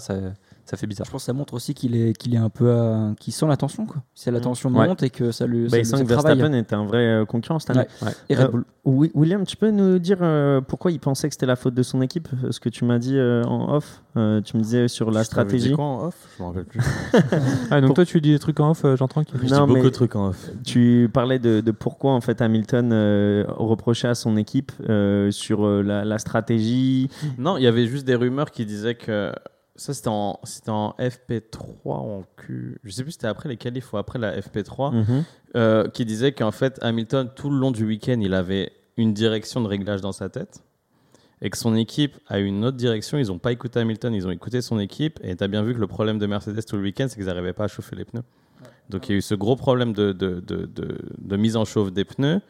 ça fait bizarre. Je pense que ça montre aussi qu'il est, qu'il est un peu. à- qu'il sent la tension, quoi. C'est la tension Ouais. monte et que ça lui. Bah, ça, il. Verstappen est un vrai euh, concurrent cette année. Ouais. Et Red Euh, Bull. Wi- William, tu peux nous dire euh, pourquoi il pensait que c'était la faute de son équipe Ce que tu m'as dit euh, en off, euh, tu me disais sur la Je t'avais dit stratégie. quoi en off? Je m'en rappelle plus. Ah, donc Pour- toi, tu dis des trucs en off, euh, Jean Tranquille Je dis Non, beaucoup de trucs en off. Tu parlais de, de pourquoi en fait Hamilton euh, reprochait à son équipe euh, sur euh, la, la stratégie. Non, il y avait juste des rumeurs qui disaient que ça c'était en, c'était en FP3 ou en Q. Je sais plus si c'était après les qualifs ou après la FP3. Mhm. euh, qui disait qu'en fait Hamilton tout le long du week-end il avait une direction de réglage dans sa tête et que son équipe a eu une autre direction. Ils n'ont pas écouté Hamilton, ils ont écouté son équipe. Et tu as bien vu que le problème de Mercedes tout le week-end, c'est qu'ils n'arrivaient pas à chauffer les pneus. Donc il y a eu ce gros problème de, de, de, de, de mise en chauffe des pneus.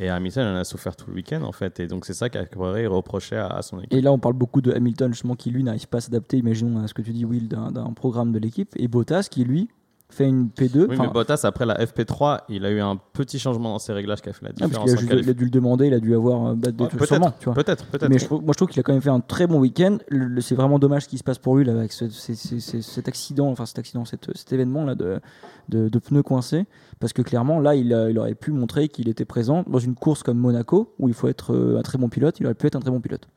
Et Hamilton en a souffert tout le week-end en fait. Et donc c'est ça qu'Aquaré reprochait à, à son équipe. Et là, on parle beaucoup de Hamilton, justement, qui lui n'arrive pas à s'adapter, imaginons à ce que tu dis, Will, d'un programme de l'équipe. Et Bottas, qui lui fait une P2. Oui, mais Bottas, après la FP3, il a eu un petit changement dans ses réglages qui a fait la ah, parce différence. a, en il a dû le demander, il a dû avoir bah, de- Ouais, sûrement. Peut-être, peut-être. Mais je moi, je trouve qu'il a quand même fait un très bon week-end. C'est vraiment dommage ce qui se passe pour lui là, avec ce- ce- ce- ce- cet accident, enfin cet accident, cet, cet événement là de, de, de pneus coincés, parce que clairement là, il, a- il aurait pu montrer qu'il était présent dans une course comme Monaco où il faut être euh, un très bon pilote. Il aurait pu être un très bon pilote.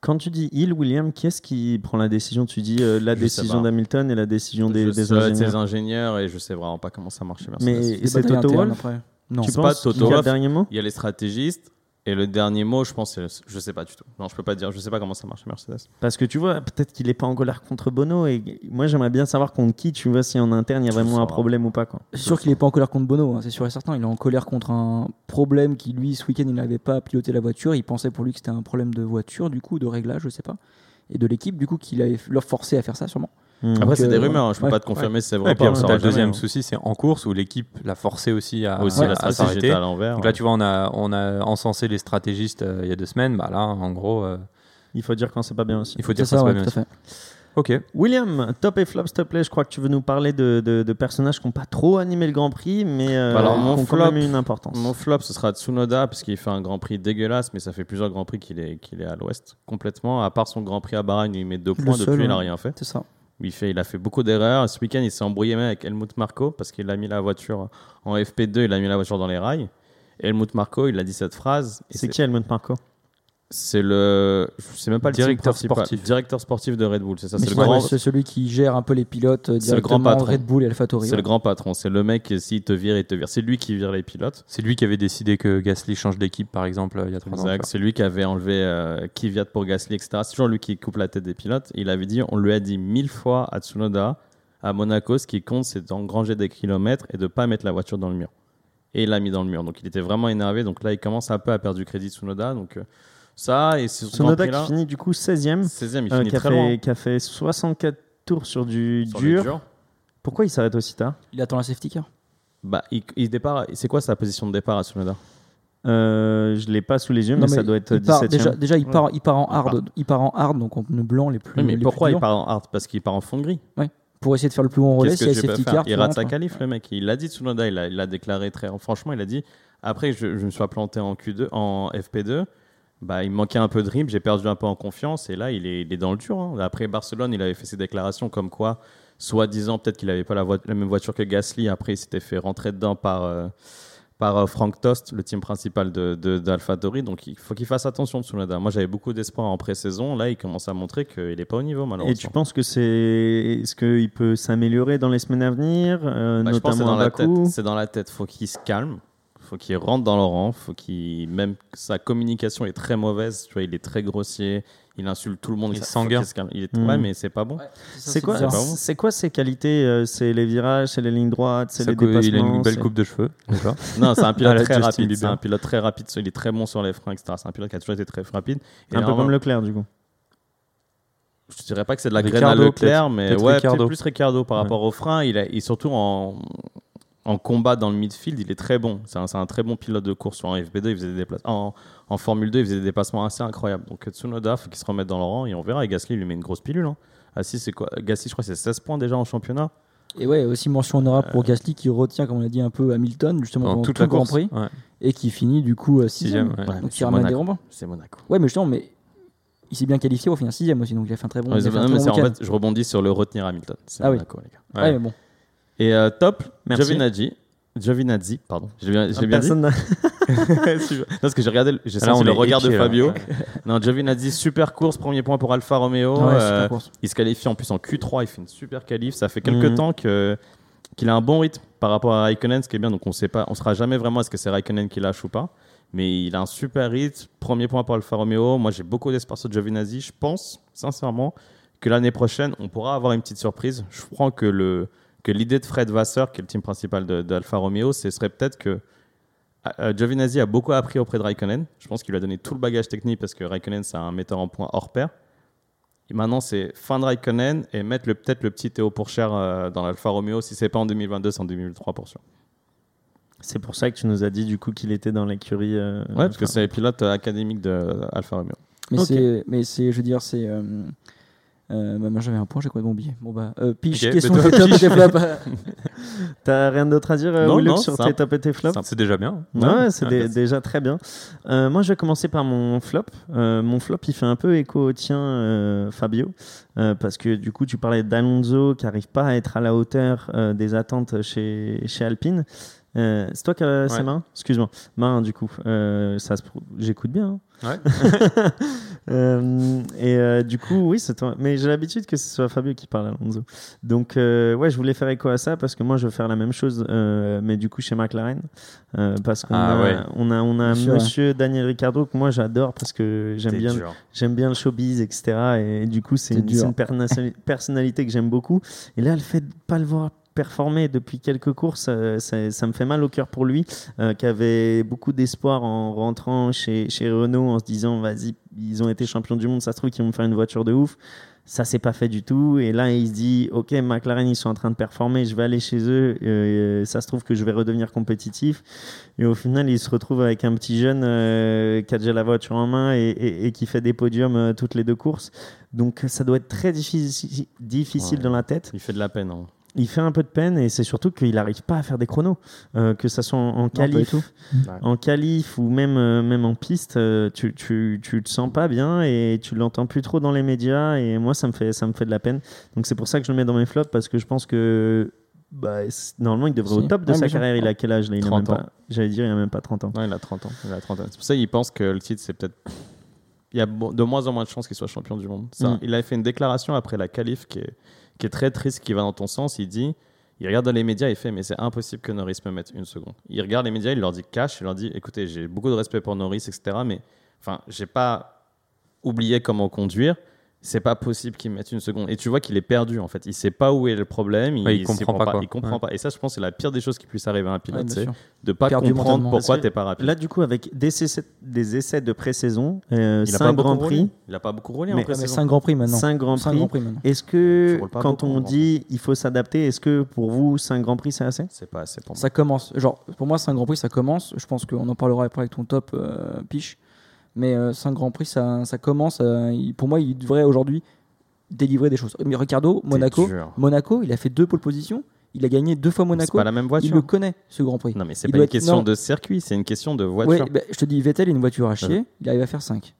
Quand tu dis il, William, qui est-ce qui prend la décision? Tu dis euh, la Je décision d'Hamilton et la décision des, je des ingénieurs. ses ingénieurs et je sais vraiment pas comment ça marche. Mercedes. Mais c'est Toto Wolff. Non. Tu C'est pas penses Toto Wolff. dernier mot? Il y a les stratégistes et le dernier mot, je pense, c'est- je sais pas du tout. Non, je peux pas dire. Je sais pas comment ça marche Mercedes. Parce que tu vois, peut-être qu'il est pas en colère contre Bono. Et moi, j'aimerais bien savoir contre qui, tu vois, si en interne il y a vraiment un problème ou pas. Quoi. C'est sûr qu'il n'est pas en colère contre Bono, hein, c'est sûr et certain. Il est en colère contre un problème qui, lui, ce week-end, il n'avait pas piloté la voiture. Il pensait pour lui que c'était un problème de voiture, du coup, de réglage, je sais pas. Et de l'équipe, du coup, qu'il avait leur forcé à faire ça, sûrement. Après, c'est euh, des rumeurs. hein, Je peux ouais. pas te confirmer si c'est vrai. Et puis on le deuxième jamais, hein. souci, c'est en course où l'équipe l'a forcé aussi à, Aussi, à- s'arrêter. était à l'envers. Donc là, tu vois, on a, on a encensé les stratégistes euh, il y a deux semaines. Bah là, en gros, euh, Il faut dire quand c'est pas bien aussi. il faut C'est dire ça, ça, c'est ouais, pas bien aussi. fait. Ok. William, top et flop, s'il te plaît. Je crois que tu veux nous parler de, de- de personnages qui n'ont pas trop animé le Grand Prix, mais euh, Alors, mon qui ont quand flop- même eu une importance. Mon flop, ce sera Tsunoda, parce qu'il fait un Grand Prix dégueulasse, mais ça fait plusieurs Grands Prix qu'il est, qu'il est à l'ouest complètement. À part son Grand Prix à Bahreïn, il met deux Le points. seul, Depuis, il n'a ouais. rien fait. C'est ça. Il, fait. il a fait beaucoup d'erreurs. Ce week-end, il s'est embrouillé même avec Helmut Marko, parce qu'il a mis la voiture en FP2, il a mis la voiture dans les rails. Helmut Marko, il a dit cette phrase. C'est qui Helmut Marko? C'est le. Je sais même pas le Directeur sportif. Directeur sportif de Red Bull, c'est ça. C'est grand, celui qui gère un peu les pilotes euh, C'est le grand directement, patron. Red Bull et AlphaTauri. c'est ouais. le grand patron. C'est le mec, qui, s'il te vire, il te vire. C'est lui qui vire les pilotes. C'est lui qui avait décidé que Gasly change d'équipe, par exemple, euh, il y a trois ans. Exact. C'est lui qui avait enlevé euh, Kvyat pour Gasly, etc. C'est toujours lui qui coupe la tête des pilotes. Il avait dit, on lui a dit mille fois à Tsunoda, à Monaco, ce qui compte, c'est d'engranger des kilomètres et de pas mettre la voiture dans le mur. Et il l'a mis dans le mur. Donc il était vraiment énervé. Donc là, il commence un peu à perdre du crédit Tsunoda. Donc euh, ça, et Sonoda qui finit du coup 16ème, 16e, il euh, finit qui, a très loin. fait, qui a fait 64 tours sur du Sur dur. dur. Pourquoi il s'arrête aussi tard? Il attend la safety car. Bah, il, il départ. C'est quoi sa position de départ à Tsunoda euh, Je l'ai pas sous les yeux, Non, mais, ça doit être il part- 17ème. déjà, déjà, il, Ouais. part, il part en Il hard, part. il part en hard, donc en pneu blanc les plus. Oui, mais les pourquoi plus il part en hard? Parce qu'il part en fond gris. pour essayer de faire le plus bon relais. Qu'est-ce S'il y que a safety faire car, Il rate sa qualif, le mec. Il l'a dit, Tsunoda. Il a, il a déclaré très. Franchement, il a dit après, je, je me suis planté en Q2, en FP2. Bah, il me manquait un peu de rythme, j'ai perdu un peu en confiance et là il est, il est dans le dur. hein. Après Barcelone, il avait fait ses déclarations comme quoi, soi-disant peut-être qu'il n'avait pas la, même voiture que Gasly. Après, il s'était fait rentrer dedans par, euh, par euh, Frank Tost, le team principal de, de, d'AlphaTauri. Donc il faut qu'il fasse attention, Tsunoda. Moi j'avais beaucoup d'espoir en pré-saison. Là, il commence à montrer qu'il n'est pas au niveau Et malheureusement. tu penses que c'est. Est-ce qu'il peut s'améliorer dans les semaines à venir, euh, Bah, je pense que c'est dans la tête. C'est dans la tête. Faut qu'il se calme. Faut qu'il rentre dans le rang. Faut qu'il même sa communication est très mauvaise. Tu vois, il est très grossier. Il insulte tout le monde. Il est Faut qu'il sanguin. se calme. Il est Mm. ouais, mais c'est pas bon. C'est quoi, c'est quoi ses qualités euh, C'est les virages, c'est les lignes droites, c'est les dépassements il a une belle coupe de cheveux. Non, c'est un pilote très Justin rapide. C'est un pilote très rapide. Il est très bon sur les freins, etc. C'est un pilote qui a toujours été très rapide. Et Un peu comme Leclerc, du coup. Je dirais pas que c'est de la Ricardo, graine à Leclerc, mais ouais, Ricardo. plus Ricardo par Ouais. rapport au frein. Il, a, il surtout en, en combat dans le midfield, il est très bon. C'est un, très bon pilote de course. En FB2, il faisait des déplacements. En, en Formule 2, il faisait des déplacements assez incroyables. Donc Tsunoda, faut qu'il se remette dans le rang et on verra. Et Gasly il lui met une grosse pilule. Hein. Ah si, c'est quoi Gasly, je crois que c'est 16 points déjà en championnat. Et ouais, aussi mention honorable pour Gasly qui retient, comme on l'a dit, un peu Hamilton, justement, Dans pendant toute tout la le Grand. Prix, Ouais. et qui finit du coup 6 Sixième, sixième. ouais. mais Donc c'est il ramène des Monaco. rebonds. C'est Monaco. Ouais, mais justement, mais il s'est bien qualifié au final 6 aussi, donc il a fait un très bon. Ouais, il a c'est- fait un non, très mais bon c'est- en fait, je rebondis sur le retenir Hamilton. C'est Ah oui. Monaco, les gars. Ouais, mais bon. Et euh, top, Merci. Giovinazzi. Giovinazzi, pardon. J'ai bien, j'ai Ah, bien dit. personne n'a- non, parce que j'ai regardé, le- j'ai Là, senti on le regard de épié. Fabio. Ouais. Non, Giovinazzi, super course, premier point pour Alfa Romeo. Ouais, Euh, super course. il se qualifie en plus en Q3, il fait une super qualif. Ça fait quelques Mhm. temps que qu'il a un bon rythme par rapport à Raikkonen, ce qui est bien. Donc on sait pas, on sera jamais vraiment est-ce que c'est Raikkonen qui lâche ou pas. Mais il a un super rythme, premier point pour Alfa Romeo. Moi, j'ai beaucoup d'espoir sur Giovinazzi. Je pense, sincèrement, que l'année prochaine, on pourra avoir une petite surprise. Je crois que le que l'idée de Fred Vasseur, qui est le team principal de- d'Alfa Romeo, ce serait peut-être que euh, Giovinazzi a beaucoup appris auprès de Raikkonen. Je pense qu'il lui a donné tout le bagage technique parce que Raikkonen, c'est un metteur en point hors pair. Et maintenant, c'est fin de Raikkonen et mettre le- peut-être le petit Théo Pourchère euh, dans l'Alfa Romeo. Si c'est pas en 2022, c'est en 2023 pour sûr. C'est pour ça que tu nous as dit du coup qu'il était dans l'écurie. euh, Ouais, parce que c'est le pilote euh, académique de Alfa Romeo. Mais Ok. c'est, mais c'est, je veux dire, c'est. Euh, bah, moi j'avais un point, j'ai complètement oublié. Bon bah, euh, Piche, Ok, question mais des toi, top et des flops. T'as rien d'autre à dire, euh, Non, Willux, non, sur tes top et tes flops C'est déjà bien. Ouais, c'est Ouais, ouais. déjà très bien. Euh, moi, je vais commencer par mon flop. Euh, mon flop, il fait un peu écho au tien, euh, Fabio, euh, parce que du coup, tu parlais d'Alonso qui n'arrive pas à être à la hauteur euh, des attentes chez, chez Alpine. Euh, c'est toi qui as Ouais. mains Excuse-moi. Main, du coup. Euh, ça se prouve- J'écoute bien. hein. Ouais. Euh, et euh, du coup, oui, c'est toi. Mais j'ai l'habitude que ce soit Fabio qui parle, Alonso. Donc, euh, ouais, je voulais faire écho à ça parce que moi, je veux faire la même chose, euh, mais du coup, chez McLaren. Euh, parce qu'on Ah a, ouais. on a, on monsieur Daniel Ricciardo que moi, j'adore parce que j'aime bien, j'aime bien le showbiz, etc. Et du coup, c'est une, une personnali- personnalité que j'aime beaucoup. Et là, le fait de pas le voir performer depuis quelques courses, euh, ça, ça me fait mal au cœur pour lui, euh, qui avait beaucoup d'espoir en rentrant chez, chez Renault en se disant, vas-y, ils ont été champions du monde, ça se trouve qu'ils vont me faire une voiture de ouf. Ça s'est pas fait du tout. Et là, il se dit, ok, McLaren, ils sont en train de performer, je vais aller chez eux. euh, ça se trouve que je vais redevenir compétitif. Et au final, il se retrouve avec un petit jeune euh, qui a déjà la voiture en main et, et- et qui fait des podiums toutes les deux courses. Donc, ça doit être très difficile, difficile Ouais. dans la tête. Il fait de la peine. hein. Il fait un peu de peine et c'est surtout qu'il n'arrive pas à faire des chronos. Euh, que ça soit en, qualif, en qualif ou même, euh, même en piste, euh, tu, tu, tu te sens pas bien et tu l'entends plus trop dans les médias. Et moi, ça me fait, ça me fait de la peine. Donc, c'est pour ça que je le mets dans mes flops parce que je pense que bah, normalement, il devrait Si. au top de Ouais, sa carrière. Il a quel âge là? Il a 30 même ans. pas. J'allais dire, il a même pas 30 ans. Non, il a 30 ans. Il a 30 ans. C'est pour ça qu'il pense que le titre, c'est peut-être. Il y a de moins en moins de chances qu'il soit champion du monde. Ça, Mm. Il a fait une déclaration après la qualif qui est, qui est très triste, qui va dans ton sens. Il dit il regarde dans les médias, il fait Mais c'est impossible que Norris me mette une seconde. Il regarde les médias, il leur dit cash, il leur dit Écoutez, j'ai beaucoup de respect pour Norris, etc. Mais enfin, j'ai pas oublié comment conduire. C'est pas possible qu'il me mette une seconde. Et tu vois qu'il est perdu en fait. Il sait pas où est le problème. Ouais, il s'y comprend prend pas, quoi. Il comprend Ouais. pas. Et ça, je pense, c'est la pire des choses qui puisse arriver à un pilote. Ouais, de pas Perdu comprendre pourquoi t'es pas rapide. Là, du coup, avec des essais, des essais de pré-saison, euh, il a 5 pas beaucoup grands roulé. prix, Il a pas beaucoup roulé Mais- en pré 5 grands prix maintenant. 5 grands Cinq prix. grands prix maintenant. Est-ce que quand on dit il faut s'adapter, est-ce que pour vous 5 grands prix c'est assez? C'est pas assez pour moi. Ça commence. Genre, pour moi, 5 grands prix, ça commence. Je pense qu'on en parlera après avec ton top, euh, Piche. Mais 5 grands prix, ça, ça commence. euh, il- pour moi, il devrait aujourd'hui délivrer des choses. Mais Ricardo, Monaco, dur. Monaco, il a fait deux pole positions. Il a gagné deux fois C'est Monaco. pas la même Il voiture. le connaît, ce Grand Prix. Non, mais c'est Il pas une être- question non. de circuit, c'est une question de Ouais, voiture. bah, je te dis, Vettel a une voiture à chier, il arrive à faire 5.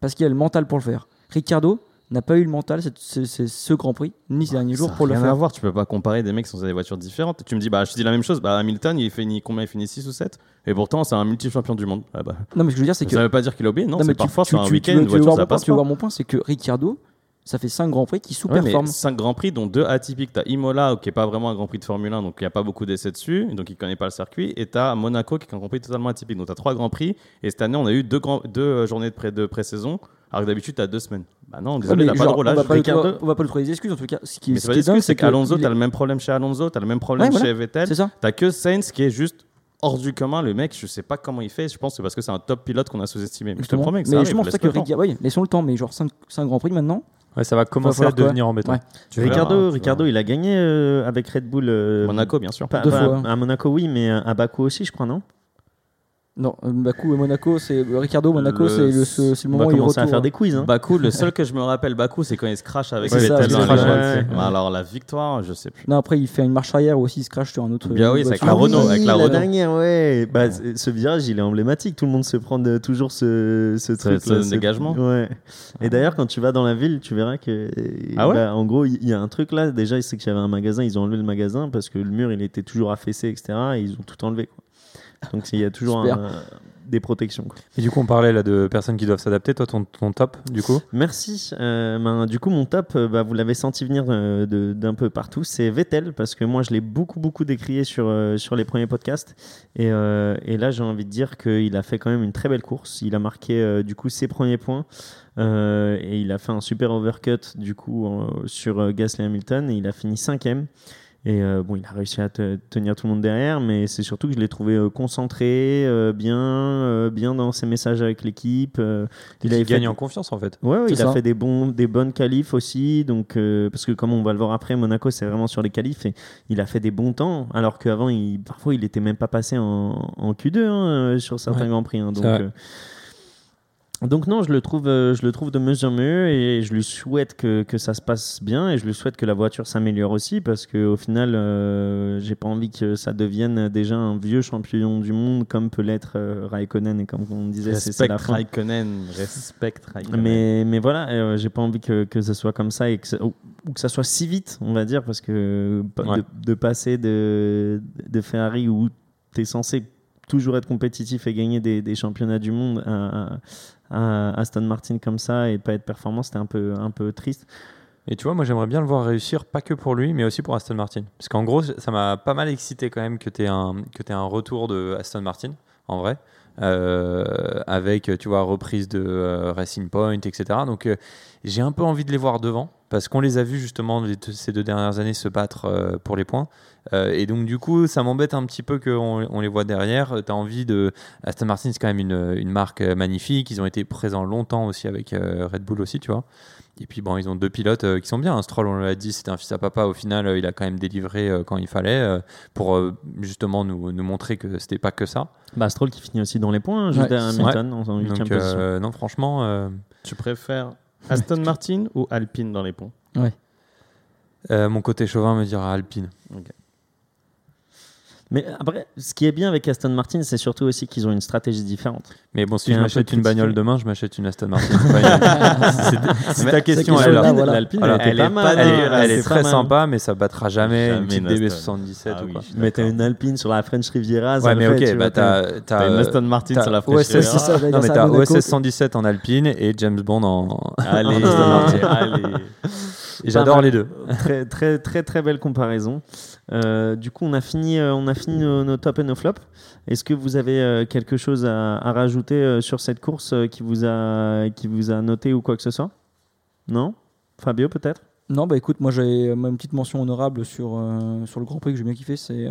Parce qu'il a le mental pour le faire. Ricardo n'a pas eu le mental, c'est c'est- c'est ce Grand Prix, ni ces derniers jours pour le rien à faire. voir, tu peux pas comparer des mecs qui sont sur des voitures différentes. Tu me dis, bah, je te dis la même chose, bah, Hamilton, il finit combien Il finit 6 ou 7 Et pourtant, c'est un multi-champion du monde. Ah bah. Non, mais ce que je veux dire, c'est que. Ça veut pas dire qu'il a oublié, non, c'est parfois tu- sur un week-end, une voiture, ça passe Tu pas. voir mon point, c'est que Ricardo, ça fait 5 Grands Prix qui sous-performent. 5 grands prix, dont 2 atypiques. T'as Imola, qui est pas vraiment un grand prix de Formule 1, donc il n'y a pas beaucoup d'essais dessus, donc il connaît pas le circuit. Et t'as Monaco, qui est un grand prix totalement atypique. Donc t'as 3 grands prix. Et cette année, on a eu 2 deux, deux journées de, pré- de pré-saison, alors que d'habitude, t'as 2 semaines. Bah non, désolé, mais t'as pas de roulage. on va pas, Ricardo- on va pas lui trouver des excuses en tout cas. Ce qui, Mais ce qui est c'est qu'Alonso, il est- t'as le même problème chez Alonso, t'as le même problème Ouais, voilà. chez Vettel. C'est ça. T'as que Sainz qui est juste hors du commun. Le mec, je sais pas comment il fait. Je pense que c'est parce que c'est un top pilote qu'on a sous-estimé. Mais je te promets que ça mais justement, c'est ça que le temps. Ricardo, oui, laissons le temps, mais genre 5, Grands Prix maintenant. Ouais, ça va commencer à devenir embêtant. Ouais. Tu Ricardo, tu Ricardo, il a gagné euh, avec Red Bull. euh, Monaco, bien sûr. pas- Deux fois. À Monaco, oui, mais à Bakou aussi, je crois, non? Non, Bakou et Monaco, c'est Ricardo, Monaco, Le- c'est le, ce- c'est le On moment va où il commencer à retourne. faire des quiz. Hein. Bakou, le seul que je me rappelle, Bakou, c'est quand il se crache avec ça, il se la crache, ouais. Ouais, Alors la victoire, je sais plus. Non, après il fait une marche arrière ou aussi il se crache sur un autre. Bien oui, c'est avec la Renault, oui, avec la Renault. dernière, ouais. Bah, ce virage, il est emblématique. Tout le monde se prend de- toujours ce, ce truc. ce dégagement. Ouais. Et d'ailleurs, quand tu vas dans la ville, tu verras que. Ah ouais bah, En gros, il y a un truc là. Déjà, c'est qu'il y avait un magasin. Ils ont enlevé le magasin parce que le mur, il était toujours affaissé, etc. Et ils ont tout enlevé. Quoi. Donc, il y a toujours un- des protections. quoi. Et du coup, on parlait là de personnes qui doivent s'adapter. Toi, ton, ton top, du coup? Merci. Euh, ben, du coup, mon top, euh, bah, vous l'avez senti venir euh, d'un peu partout, c'est Vettel, parce que moi, je l'ai beaucoup, beaucoup décrié sur, euh, sur les premiers podcasts. Et, euh, et là, j'ai envie de dire qu'il a fait quand même une très belle course. Il a marqué, euh, du coup, ses premiers points. Euh, et il a fait un super overcut, du coup, sur euh, Gasly Hamilton. Et il a fini cinquième. Et euh, bon, il a réussi à te- tenir tout le monde derrière, mais c'est surtout que je l'ai trouvé euh, concentré, euh, bien, euh, bien dans ses messages avec l'équipe. euh, Il fait gagne en confiance, en fait. Ouais, il a fait des, bons, des bonnes qualifs aussi. Donc, euh, parce que comme on va le voir après, Monaco, c'est vraiment sur les qualifs. Et il a fait des bons temps. Alors qu'avant, il, parfois, il était même pas passé en, en Q2 hein, sur certains Ouais, Grands Prix. hein. donc, donc, non, je le, trouve, euh, je le trouve de mieux en mieux. Et je lui souhaite que, que ça se passe bien. Et je lui souhaite que la voiture s'améliore aussi. Parce qu'au final, euh, j'ai pas envie que ça devienne déjà un vieux champion du monde comme peut l'être euh, Raikkonen. Et comme on disait, c'est la fin. Raikkonen, respect Raikkonen. Mais, mais voilà, euh, j'ai pas envie que, que ce soit comme ça et que ça- ou, ou que ça soit si vite, on va dire, parce que Ouais. de, de passer de, de Ferrari où tu es censé toujours être compétitif et gagner des, des championnats du monde à, à- à Aston Martin comme ça et pas être performant, c'était un peu, un peu triste. Et tu vois, moi j'aimerais bien le voir réussir, pas que pour lui, mais aussi pour Aston Martin. Parce qu'en gros, ça m'a pas mal excité quand même que tu aies, un, un retour de Aston Martin, en vrai. Euh, avec, tu vois, reprise de euh, Racing Point, etc. Donc euh, j'ai un peu envie de les voir devant, parce qu'on les a vus justement ces deux dernières années se battre pour les points. Euh, et donc du coup, ça m'embête un petit peu qu'on on les voit derrière. Tu as envie de... Aston Martin, c'est quand même une, une marque euh, magnifique. Ils ont été présents longtemps aussi avec euh, Red Bull aussi, tu vois. Et puis bon, ils ont deux pilotes euh, qui sont bien. Stroll, on l'a dit, c'était un fils à papa. Au final, euh, il a quand même délivré euh, quand il fallait euh, pour euh, justement nous, nous montrer que c'était pas que ça. Bah, Stroll qui finit aussi dans les points, hein, juste Ouais, c'est Hamilton en, en huitième Donc position. euh, non, franchement, euh, Tu préfères Aston Martin ou Alpine dans les ponts euh, mon côté chauvin me dira Alpine. Mais après, ce qui est bien avec Aston Martin, c'est surtout aussi qu'ils ont une stratégie différente. Mais bon, si je m'achète une bagnole demain, je m'achète une Aston Martin. C'est ta question, elle. L'Alpine, elle, est pas mal, pas Elle est, dégueulasse, elle est c'est très sympa, mais ça battra jamais, Jamais une petite une DB77 Aston. Ah ou quoi. Mais t'as une Alpine sur la French Riviera. Ouais, mais fait, ok, bah t'as. Une Aston Martin sur la French Riviera. Non, mais t'as. OSS 117 en Alpine et James Bond en. Allez, Aston Martin. j'adore les deux. très, très, très, très belle comparaison. Euh, du coup, on a fini, euh, on a fini nos, top et nos flops. Est-ce que vous avez euh, quelque chose à, rajouter sur cette course qui, vous a, qui vous a noté ou quoi que ce soit? Non? Fabio, peut-être? Non, bah écoute, moi j'ai ma petite mention honorable sur, sur le Grand Prix que j'ai bien kiffé, c'est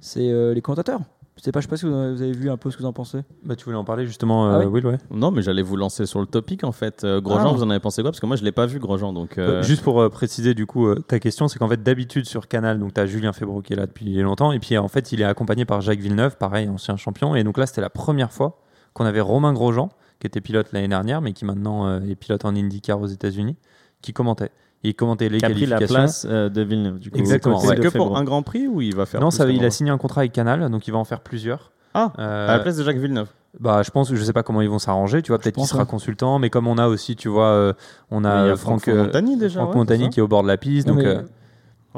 c'est les commentateurs. Je sais pas, je sais pas si vous avez vous avez vu un peu ce que vous en pensez. Bah, tu voulais en parler justement, Ah euh, oui Will, ouais. Non, mais j'allais vous lancer sur le topic en fait. Euh, Grosjean, Ah. vous en avez pensé quoi? Parce que moi, je l'ai pas vu Grosjean, donc. euh, Euh, Juste pour euh, préciser du coup euh, ta question, c'est qu'en fait d'habitude sur Canal, donc tu as Julien Febro qui est là depuis longtemps, et puis en fait il est accompagné par Jacques Villeneuve, pareil, ancien champion, et donc là c'était la première fois qu'on avait Romain Grosjean, qui était pilote l'année dernière, mais qui maintenant euh, est pilote en IndyCar aux États-Unis, qui commentait. Il commentait les Qui a pris la place euh, de Villeneuve. Du coup, Exactement, C'est ouais. que pour un Grand Prix ou il va faire Non, plus ça, il a signé un contrat avec Canal, donc il va en faire plusieurs. Ah, Euh, à la place de Jacques Villeneuve. Bah, je pense, je sais pas comment ils vont s'arranger. Tu vois, peut-être qu'il sera ouais. consultant, mais comme on a aussi, tu vois, euh, on a il y a Franck, Franck euh, Montagny déjà. Franck ouais, Montagny qui est au bord de la piste. Non, donc, mais- euh.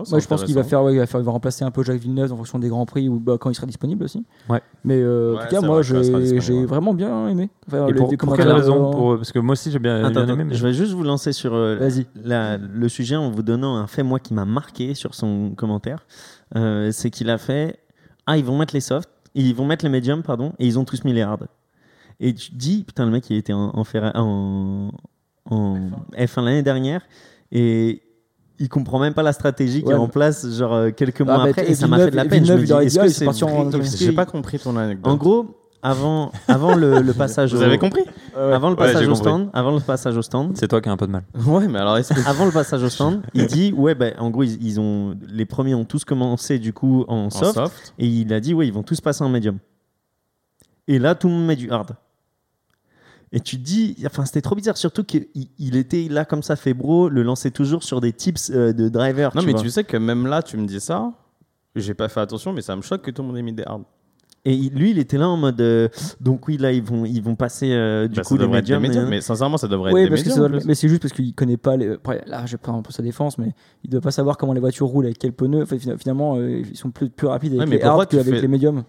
Oh, Moi, je pense qu'il va faire, ouais, il va faire, il va remplacer un peu Jacques Villeneuve en fonction des grands prix ou bah, quand il sera disponible aussi. Ouais. Mais euh, en tout cas, moi, j'ai j'ai ouais. vraiment bien aimé. Enfin, et pour, quelle raison Pour- Parce que moi aussi, j'ai bien, Attends, bien attends, aimé. mais- je vais juste vous lancer sur euh, Vas-y. la- le sujet en vous donnant un fait, moi, qui m'a marqué sur son commentaire. Euh, c'est qu'il a fait Ah, ils vont mettre les softs, ils vont mettre les médiums, pardon, et ils ont tous mis les hard. Et tu te dis Putain, le mec, il était en, en, Ferra- en, en F1 l'année dernière, et il comprend même pas la stratégie qui Ouais, est en place, genre euh, quelques mois Ah, mais après, et ça m'a fait de la peine. Je me dis, est-ce que est c'est J'ai pas compris ton anecdote. En gros, avant, avant le, le passage Vous au, avez compris avant le passage au compris. stand, avant le passage au stand, C'est toi qui as un peu de mal. Ouais, mais alors est-ce que avant le passage au stand, il dit ouais ben en gros ils, ils ont les premiers ont tous commencé du coup en soft et il a dit ouais ils vont tous passer en médium. Et là tout le monde met du hard. Et tu te dis enfin c'était trop bizarre surtout qu'il il était là comme ça Febro le lançait toujours sur des tips euh, de driver. Non, tu mais vois. tu sais que même là, tu me dis ça. J'ai pas fait attention, mais ça me choque que tout le monde ait mis des hard. Et il- lui il était là en mode euh, donc oui là ils vont ils vont passer euh, du Bah, coup ça les devrait être des médiums. mais- mais sincèrement, ça devrait Oui, être des parce que médiums. doit- mais c'est juste parce qu'il connaît pas les. Après, là, je prends un peu sa défense, mais il doit pas savoir comment les voitures roulent avec quel pneu. Enfin, finalement, euh, ils sont plus, plus rapides avec Ouais, mais les hard qu'avec les médiums.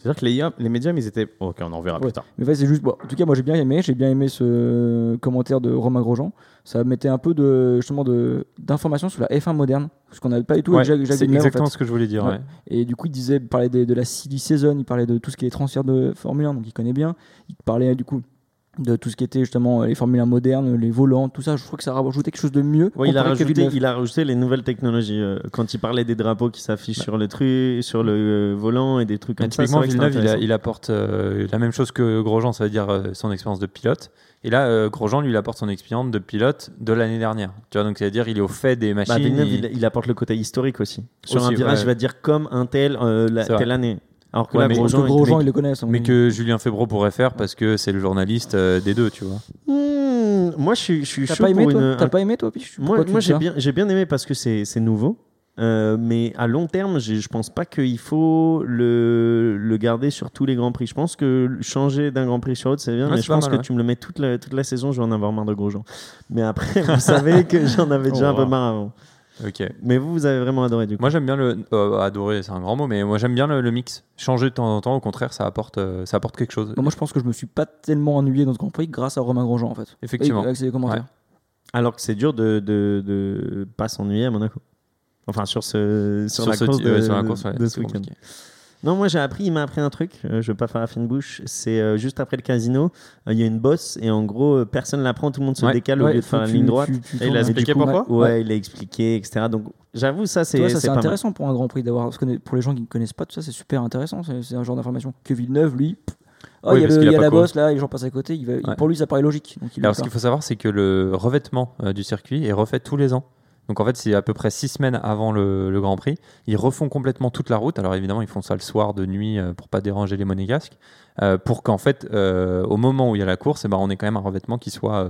C'est-à-dire que les, médiums, ils étaient. Ok, on en verra Ouais. plus tard. Mais en fait, c'est juste. Bon, en tout cas, moi, j'ai bien aimé. J'ai bien aimé ce commentaire de Romain Grosjean. Ça mettait un peu de justement de d'informations sur la F1 moderne, ce qu'on n'avait pas du tout Ouais, avec Jacques, Jacques c'est en exactement fait. ce que je voulais dire. Ouais. Et du coup, il disait, il parlait de, de la silly season, il parlait de tout ce qui est transfert de Formule 1, donc il connaît bien. Il parlait du coup de tout ce qui était justement les Formule 1 modernes, les volants, tout ça. Je trouve que ça a rajouté quelque chose de mieux. Ouais, il, a rajouté, il a rajouté les nouvelles technologies. euh, quand il parlait des drapeaux qui s'affichent sur le truc, sur le euh, volant et des trucs Mais comme ça. typiquement, Villeneuve, il, a- il apporte euh, la même chose que Grosjean, ça veut dire euh, son expérience de pilote. Et là, euh, Grosjean, lui, il apporte son expérience de pilote de l'année dernière. Tu vois, donc ça veut dire il est au fait des machines. Bah, Villeneuve, il- il, il apporte le côté historique aussi. Sur Aussi, un virage, ouais. il va dire comme un tel, euh, la- C'est vrai. telle année. Alors que Ouais, là, mais- Parce que Grosjean, il- Grosjean, mais- il le connaît. ça, Mais oui. que Julien Febro pourrait faire parce que c'est le journaliste euh, des deux, tu vois. Hmm, moi, je suis, je suis T'as chaud pas aimé, pour toi une. T'as un- pas aimé, toi, Piche Moi, j'ai bien, j'ai bien aimé parce que c'est c'est nouveau. Euh, mais à long terme, je pense pas qu'il faut le, le garder sur tous les grands prix. Je pense que changer d'un grand prix sur l'autre, c'est bien. Ouais, mais je pense mal, que ouais. tu me le mets toute la, toute la saison, je vais en avoir marre de Grosjean. Mais après, vous savez que j'en avais déjà Oh, un peu wow. marre avant. Ok. Mais vous, vous avez vraiment adoré du coup. Moi, j'aime bien le. euh, adorer, c'est un grand mot, mais moi, j'aime bien le, le mix. Changer de temps en temps, au contraire, ça apporte, euh, ça apporte quelque chose. Bah, Moi, je pense que je me suis pas tellement ennuyé dans ce Grand Prix grâce à Romain Grosjean, en fait. Effectivement. Avec, avec ses commentaires. Alors que c'est dur de, de, de pas s'ennuyer à Monaco. Enfin, sur, ce, sur, la ce course de, ouais, sur la course, ouais, de ce c'est week-end. Non, moi j'ai appris, il m'a appris un truc, euh, je vais pas faire la fine bouche, c'est euh, juste après le casino, euh, il y a une bosse et en gros euh, personne la prend, tout le monde se Ouais. décale au lieu de faire la ligne tu- droite. tu- tu Et il a expliqué coup, pourquoi Ouais, il a expliqué, etc. Donc j'avoue, ça c'est mal. intéressant pour un Grand Prix d'avoir. Pour les gens qui ne connaissent pas tout ça, c'est super intéressant. C'est un genre d'information. Que Villeneuve, lui, pff, oh, Oui, il y a, le- il y a la bosse là, les gens passent à côté. Il va, Ouais. pour lui, ça paraît logique. Donc il Alors, ce qu'il faut savoir, c'est que le revêtement euh, du circuit est refait tous les ans. Donc, en fait, c'est à peu près six semaines avant le, le Grand Prix. Ils refont complètement toute la route. Alors, évidemment, ils font ça le soir, de nuit, euh, pour pas déranger les monégasques. euh, pour qu'en fait, euh, au moment où il y a la course, eh ben, on ait quand même un revêtement qui soit euh,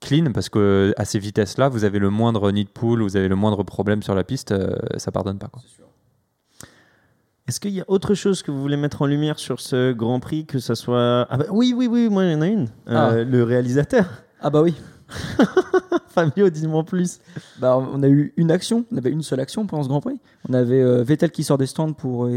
clean. Parce que à ces vitesses-là, vous avez le moindre nid de pool, vous avez le moindre problème sur la piste, euh, ça pardonne pas. Quoi. Est-ce qu'il y a autre chose que vous voulez mettre en lumière sur ce Grand Prix, que ça soit... Ah bah, oui, oui, oui, moi il y en a une. Euh, Le réalisateur. Ah bah oui. Fabio, dis-moi plus. Bah, on a eu une action, on avait une seule action pendant ce Grand Prix. On avait euh, Vettel qui sort des stands pour,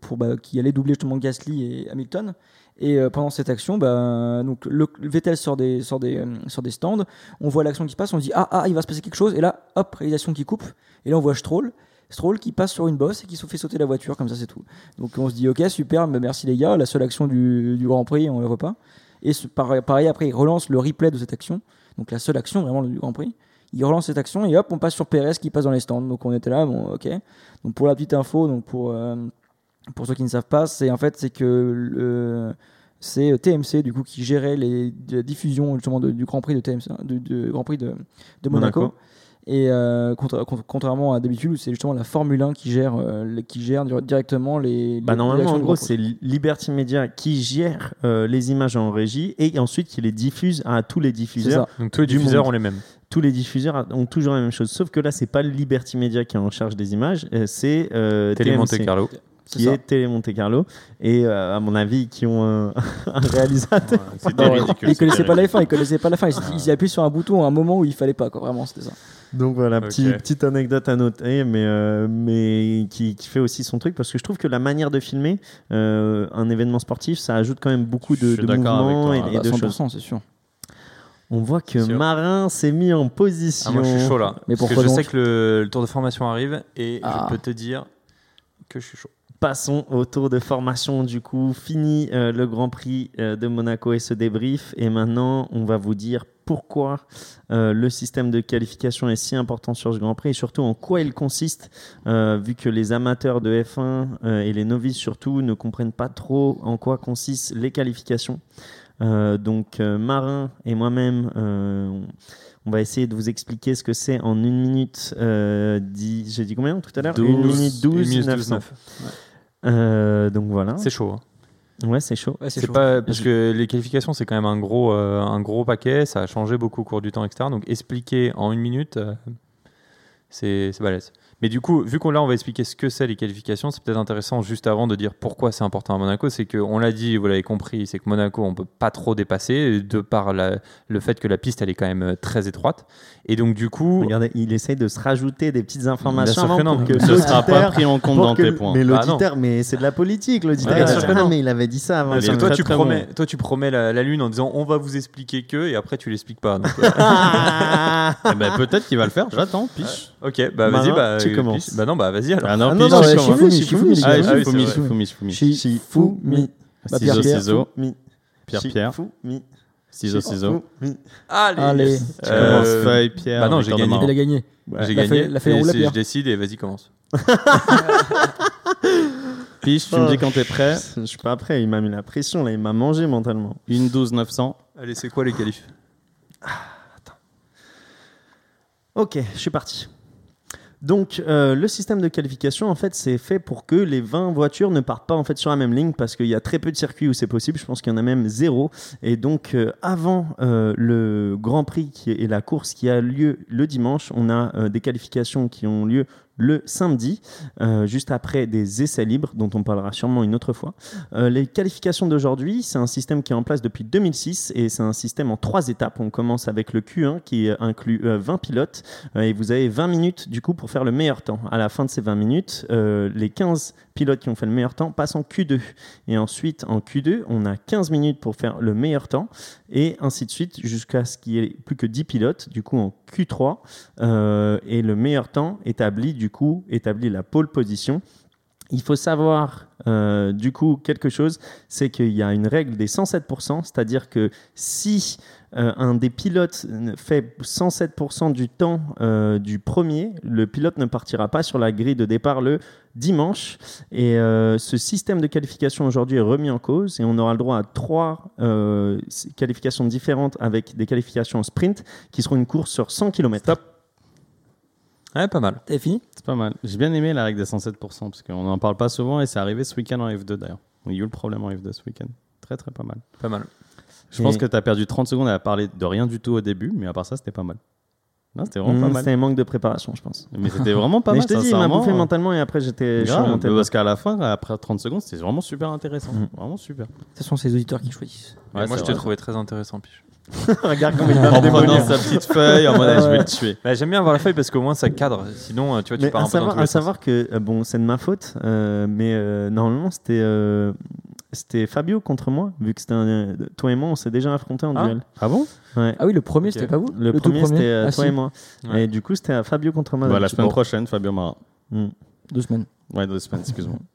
pour bah, qui allait doubler justement Gasly et Hamilton. Et euh, pendant cette action, bah, donc Vettel sort des, sort, des, euh, sort des stands, on voit l'action qui se passe, on se dit ah, ah il va se passer quelque chose, et là hop réalisation qui coupe, et là on voit Stroll, Stroll qui passe sur une bosse et qui se fait sauter la voiture comme ça c'est tout. Donc on se dit ok super, bah, merci les gars, la seule action du, du Grand Prix on la voit pas. Et pareil après il relance le replay de cette action, donc la seule action vraiment du Grand Prix il relance cette action et hop, on passe sur Perez qui passe dans les stands. Donc on était là, bon, ok. Donc pour la petite info, donc pour, euh, pour ceux qui ne savent pas, c'est en fait c'est que le- c'est TMC du coup qui gérait les, la diffusion justement de- du Grand Prix de TMC, du, du Grand Prix de, de. Monaco. Et euh, contra- contra- contrairement à d'habitude où c'est justement la Formule 1 qui gère, euh, les- qui gère directement les. Bah les- les normalement, en gros, c'est Liberty Media qui gère euh, les images en régie et ensuite qui les diffuse à tous les diffuseurs. Donc tous les diffuseurs monde. ont les mêmes. tous les diffuseurs ont toujours la même chose. Sauf que là, c'est pas Liberty Media qui est en charge des images, c'est euh, Télé Monte Carlo. qui C'est ça. est Télé Monte Carlo. Et euh, à mon avis, qui ont un, un réalisateur. Ouais, ridicule. Ils connaissaient pas la. F1, ils connaissaient pas la fin. Ils, ils appuient sur un bouton à un moment où il fallait pas, quoi. Vraiment, c'était ça. Donc voilà, petit- petite anecdote à noter, mais, euh, mais qui, qui fait aussi son truc parce que je trouve que la manière de filmer euh, un événement sportif, ça ajoute quand même beaucoup de, de mouvements et, et Bah, de 100%, choses. c'est sûr. On voit que. Marin s'est mis en position. Ah, moi, je suis chaud là. Mais Parce que je sais que le, le tour de formation arrive et Ah. je peux te dire que je suis chaud. Passons au tour de formation du coup. Fini euh, le Grand Prix euh, de Monaco et ce débrief. Et maintenant, on va vous dire pourquoi euh, le système de qualification est si important sur ce Grand Prix et surtout en quoi il consiste, euh, vu que les amateurs de F1 euh, et les novices surtout ne comprennent pas trop en quoi consistent les qualifications. Euh, donc euh, Marin et moi-même, euh, on- va essayer de vous expliquer ce que c'est en une minute. Euh, dix- J'ai dit combien tout à l'heure? Une 12, minute 12, Une minute 900. 12, Euh, donc voilà. C'est chaud. hein. Ouais, c'est chaud. Ouais, c'est chaud. pas parce que les qualifications c'est quand même un gros euh, un gros paquet, ça a changé beaucoup au cours du temps etc. Donc expliquer en une minute, euh, c'est c'est balèze. Mais du coup, vu qu'on là on va expliquer ce que c'est les qualifications, c'est peut-être intéressant juste avant de dire pourquoi c'est important à Monaco. C'est que on l'a dit, vous l'avez compris, c'est que Monaco on peut pas trop dépasser de par la- le fait que la piste elle est quand même euh, très étroite. Et donc du coup, Regardez, il essaye de se rajouter des petites informations sûr que avant non. pour que Ce sera pas pris en compte dans que- tes points. Mais Bah l'auditeur, mais c'est de la politique. L'auditeur, Ouais, ah, non. mais il avait dit ça avant. parce Mais que c'est toi très, tu très promets, bon. toi tu promets la, la lune en disant on va vous expliquer que et après tu l'expliques pas. Donc, euh, Eh ben, peut-être qu'il va le faire, j'attends, piche. Ok, bah vas-y, bah tu euh, commences. Bah non, bah vas-y alors. Ah non, Ah non, commence. Shifumi, Shifumi, Shifumi, Ah, Ah Shifumi. Shifumi, Shifumi. Bah, Ciseaux, Pierre, Pierre. ciseaux. Pierre, Pierre. Shifumi. Ciseaux, ciseaux. Allez. Allez. Tu Euh, commences feuille, Pierre. bah non, j'ai gagné. Il a gagné. J'ai gagné. la feuille je décide et vas-y commence. Piche, tu me dis quand t'es prêt. Je suis pas prêt. Il m'a mis la pression là. Il m'a mangé mentalement. Une 12 900. Allez, c'est quoi les qualifs Ok, je suis parti. Donc, euh, le système de qualification, en fait, c'est fait pour que les 20 voitures ne partent pas en fait sur la même ligne parce qu'il y a très peu de circuits où c'est possible. Je pense qu'il y en a même zéro. Et donc, euh, avant euh, le Grand Prix qui est, et la course qui a lieu le dimanche, on a euh, des qualifications qui ont lieu le samedi, euh, juste après des essais libres, dont on parlera sûrement une autre fois. Euh, les qualifications d'aujourd'hui, c'est un système qui est en place depuis 2006 et c'est un système en trois étapes. On commence avec le Q1 qui inclut euh, 20 pilotes euh, et vous avez 20 minutes du coup pour faire le meilleur temps. À la fin de ces 20 minutes, les 15 pilotes qui ont fait le meilleur temps passent en Q2. Et ensuite, en Q2, on a 15 minutes pour faire le meilleur temps et ainsi de suite jusqu'à ce qu'il y ait plus que 10 pilotes, du coup en Q3. euh, et le meilleur temps établit du coup établit la pole position. Il faut savoir euh, du coup quelque chose, c'est qu'il y a une règle des 107%, c'est-à-dire que si euh, un des pilotes fait 107% du temps euh, du premier, le pilote ne partira pas sur la grille de départ le dimanche. Et euh, ce système de qualification aujourd'hui est remis en cause et on aura le droit à trois euh, qualifications différentes avec des qualifications sprint qui seront une course sur 100 km. Stop. Ouais, pas mal. T'as fini? C'est pas mal. J'ai bien aimé la règle des 107% parce qu'on n'en parle pas souvent et c'est arrivé ce week-end en F2 d'ailleurs. Il y a eu le problème en F2 ce week-end. Très très pas mal. Pas mal. Je pense Et- que tu as perdu 30 secondes à parler de rien du tout au début, mais à part ça, c'était pas mal. Non, c'était vraiment Mmh, pas mal. C'était un manque de préparation, je pense. Mais c'était vraiment pas Mais mal. je te dis, il m'a bouffé mentalement et après j'étais Grave, parce qu'à la fin, après 30 secondes, c'était vraiment super intéressant. Mm. Vraiment super. Ce sont ces auditeurs qui choisissent. Ouais, moi, je t'ai trouvé très intéressant, Piche. Regarde comment il En prenant sa petite feuille, en mode ah, je vais le tuer. Bah, J'aime bien avoir la feuille parce qu'au moins ça cadre. Sinon, euh, tu vois, tu Mais pars à un peu dans savoir, à sens. savoir que, euh, bon, c'est de ma faute, euh, mais euh, normalement c'était c'était Fabio contre moi, vu que c'était un- toi et moi, on s'est déjà affrontés en Ah. duel. Ah bon Ouais. Ah oui, le premier, c'était pas vous Le, premier, c'était euh, Ah, toi si. et moi. Ouais. Et du coup, c'était Fabio contre moi. bah, La semaine Bon. prochaine, Fabio Marin. Mm. Deux semaines. Ouais, deux semaines, excuse-moi.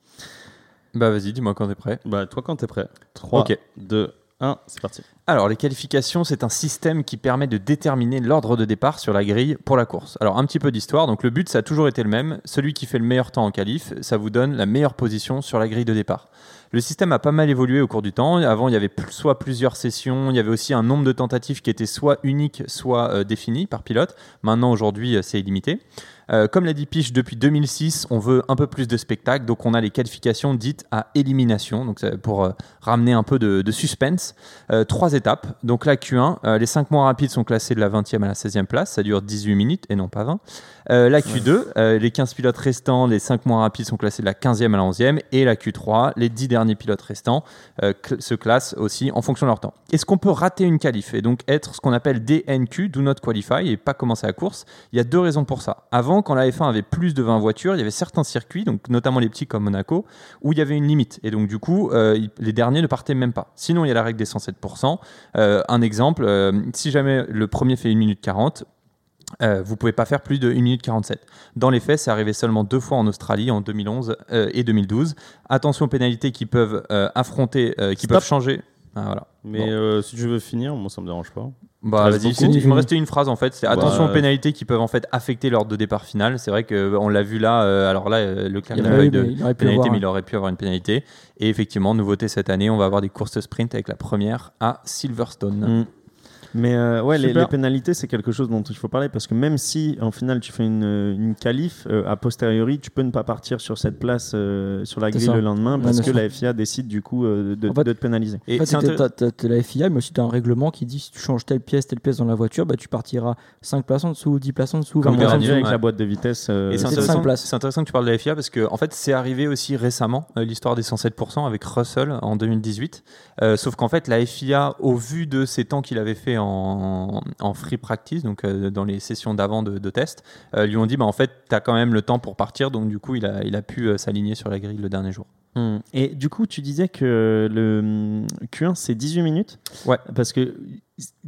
Bah, vas-y, dis-moi quand t'es prêt. bah, toi, quand t'es prêt 3, Ok. 2, 1, c'est parti. Alors, les qualifications, c'est un système qui permet de déterminer l'ordre de départ sur la grille pour la course. Alors, un petit peu d'histoire. Donc, le but, ça a toujours été le même. Celui qui fait le meilleur temps en qualif, ça vous donne la meilleure position sur la grille de départ. Le système a pas mal évolué au cours du temps. Avant, il y avait soit plusieurs sessions, il y avait aussi un nombre de tentatives qui était soit unique, soit euh, défini par pilote. Maintenant, aujourd'hui, euh, c'est illimité. Euh, comme l'a dit Piche, depuis 2006, on veut un peu plus de spectacle, donc on a les qualifications dites à élimination, donc pour euh, ramener un peu de, de suspense. Euh, trois étapes. Donc la Q1, euh, les 5 mois rapides sont classés de la 20e à la 16e place. Ça dure 18 minutes et non pas 20. Euh, la Q2, euh, les 15 pilotes restants, les 5 mois rapides sont classés de la 15e à la 11e. Et la Q3, les 10 derniers pilotes restants cl- se classent aussi en fonction de leur temps. Est-ce qu'on peut rater une qualif et donc être ce qu'on appelle DNQ, Do Not Qualify, et pas commencer la course? Il y a deux raisons pour ça. Avant, quand la F1 avait plus de 20 voitures, il y avait certains circuits, donc notamment les petits comme Monaco, où il y avait une limite. Et donc, du coup, euh, les derniers ne partaient même pas. Sinon, il y a la règle des 107%. Euh, un exemple, euh, si jamais le premier fait 1 minute 40, euh, vous pouvez pas faire plus de 1 minute 47. Dans les faits, c'est arrivé seulement deux fois en Australie, en 2011 euh, et 2012. Attention aux pénalités qui peuvent euh, affronter, euh, qui Stop. peuvent changer. Ah, voilà. Mais Bon. euh, si tu veux finir, moi ça me dérange pas. Bah, vas-y, il me restait une phrase en fait. C'est Bah, attention aux euh, pénalités qui peuvent en fait affecter l'ordre de départ final. C'est vrai que on l'a vu là. euh, alors là, euh, Leclerc Il eu eu, de il pénalité, avoir mais il aurait pu avoir une pénalité. Et effectivement, nouveauté cette année, on va avoir des courses sprint avec la première à Silverstone. Mm. Mais euh, ouais, les, pénalités, c'est quelque chose dont il faut parler parce que même si en final tu fais une, une qualif, euh, a posteriori, tu peux ne pas partir sur cette place euh, sur la grille ça. le lendemain Ouais, parce bien que la FIA décide du coup euh, de, En fait- de te pénaliser. Et En fait, c'est t'as- intér- t'as- t'as- t'as la FIA, mais aussi tu as un règlement qui dit si tu changes telle pièce, telle pièce dans la voiture, bah, tu partiras 5 places en dessous, 10 places en dessous, 20 Comme on places a avec ouais. la boîte de vitesse. euh, Et c'est intéressant, cinq places. c'est intéressant que tu parles de la FIA parce que en fait c'est arrivé aussi récemment euh, l'histoire des 107% avec Russell en 2018. Euh, sauf qu'en fait la FIA, au vu de ces temps qu'il avait fait en, en free practice, donc euh, dans les sessions d'avant de, de test, euh, lui ont dit bah en fait tu as quand même le temps pour partir, donc du coup il a, il a pu euh, s'aligner sur la grille le dernier jour. Hmm. Et du coup, tu disais que le hum, Q1 c'est 18 minutes. Ouais. Parce que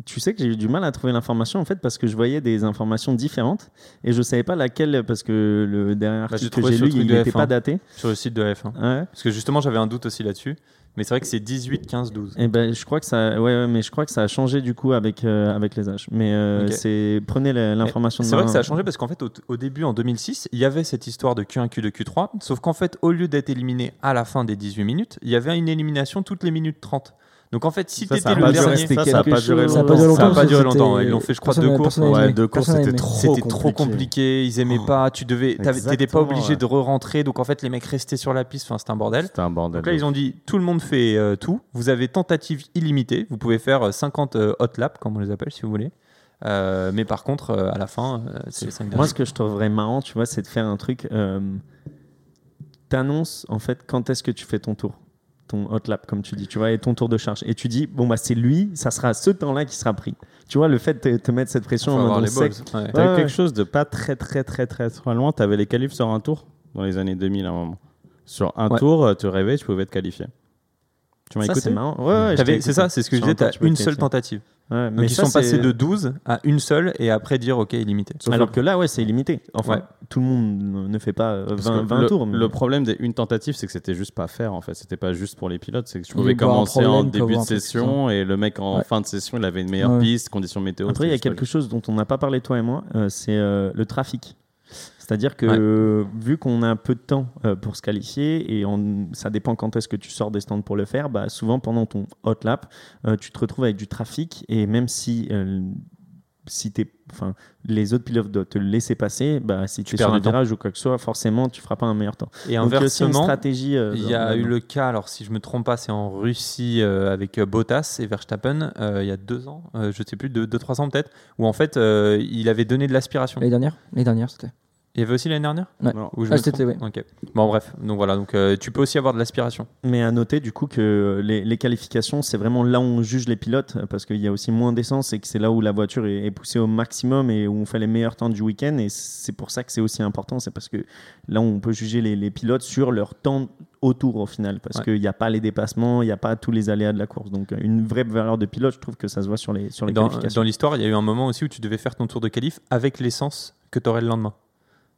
tu sais que j'ai eu du mal à trouver l'information en fait parce que je voyais des informations différentes et je savais pas laquelle parce que le dernier Bah, article que trouvé j'ai lu il n'était F1. pas daté. Sur le site de la F1. Ouais. Parce que justement j'avais un doute aussi là-dessus, mais c'est vrai que c'est 18, 15, 12. Et ben, je crois que ça, ouais, ouais, mais je crois que ça a changé du coup avec euh, avec les âges. Mais euh, Ok. c'est prenez l'information. de C'est vrai que ça a changé parce qu'en fait, au, au début, en 2006, il y avait cette histoire de Q1, Q2, Q3. Sauf qu'en fait, au lieu d'être éliminé à la fin des 18 minutes, il y avait une élimination toutes les minutes 30. Donc en fait, si Ça, tu ça a étais pas le dernier, ça, ça a pas duré longtemps. Ça a pas duré longtemps, ils l'ont fait, je crois, deux courses. Ouais, deux courses, c'était trop c'était trop compliqué. ils aimaient pas, tu devais, t'étais pas obligé de re-rentrer, donc en fait les mecs restaient sur la piste, enfin c'était un bordel. C'était un bordel. Donc là ils ont dit tout le monde fait euh, tout, vous avez tentative illimitée, vous pouvez faire euh, 50 euh, hot laps comme on les appelle si vous voulez. Euh, mais par contre euh, à la fin euh, c'est les 5 Moi, ce que je trouverais marrant, tu vois, c'est de faire un truc. Euh, T'annonces en fait quand est-ce que tu fais ton tour, ton hot lap, comme tu dis, tu vois, et ton tour de charge. Et tu dis, bon, bah, c'est lui, ça sera ce temps-là qui sera pris. Tu vois, le fait de te, te mettre cette pression en mode balls. Ouais. T'as eu Ouais, quelque chose de pas très très très très très loin. T'avais les qualifs sur un tour dans les années 2000 à un moment. Sur un Ouais. tour, tu rêvais, tu pouvais te qualifier. Tu m'as écouté c'est marrant. Ouais, ouais, t'ai C'est ça, c'est ce que je disais, tour, t'as une te seule tentative. Ouais, Donc ils ça, sont passés de 12 à une seule et après dire ok illimité. Alors que là, ouais, c'est illimité. Enfin, Ouais. tout le monde ne- fait pas euh, Parce 20, que 20 le, tours. mais- le problème des une tentative, c'est que c'était juste pas faire en fait. C'était pas juste pour les pilotes. C'est que y pouvais commencer en début de session et le mec en Ouais. fin de session, il avait une meilleure Ouais. piste, conditions météo. Après, il y a quelque chose dont on n'a pas parlé, toi et moi, euh, c'est euh, le trafic. C'est-à-dire que Ouais. vu qu'on a un peu de temps euh, pour se qualifier et on- ça dépend quand est-ce que tu sors des stands pour le faire, bah, souvent pendant ton hot lap, euh, tu te retrouves avec du trafic et même si, euh, si t'es- enfin, les autres pilotes doivent te laisser passer, bah, si tu, es perds sur un virage ou quoi que ce soit, forcément tu feras pas un meilleur temps. Et Donc inversement, euh, il y a eu le cas, alors si je me trompe pas, c'est en Russie euh, avec Bottas et Verstappen euh, il y a deux ans, euh, je sais plus, deux, deux, trois ans peut-être, où en fait euh, il avait donné de l'aspiration. L'année dernière? L'année dernière, c'était. Il y avait aussi l'année dernière Ouais. Non. Ou je Ah, c'était, Ok. Bon bref, donc voilà, donc euh, tu peux aussi avoir de l'aspiration. Mais à noter du coup que les, les qualifications, c'est vraiment là où on juge les pilotes euh, parce qu'il y a aussi moins d'essence et que c'est là où la voiture est, est poussée au maximum et où on fait les meilleurs temps du week-end. Et c'est pour ça que c'est aussi important, c'est parce que là on peut juger les, les pilotes sur leur temps autour au final parce Ouais. qu'il n'y a pas les dépassements, il n'y a pas tous les aléas de la course. Donc euh, une vraie valeur de pilote, je trouve que ça se voit sur les, sur les Dans, qualifications. dans l'histoire, il y a eu un moment aussi où tu devais faire ton tour de qualif avec l'essence que tu aurais le lendemain.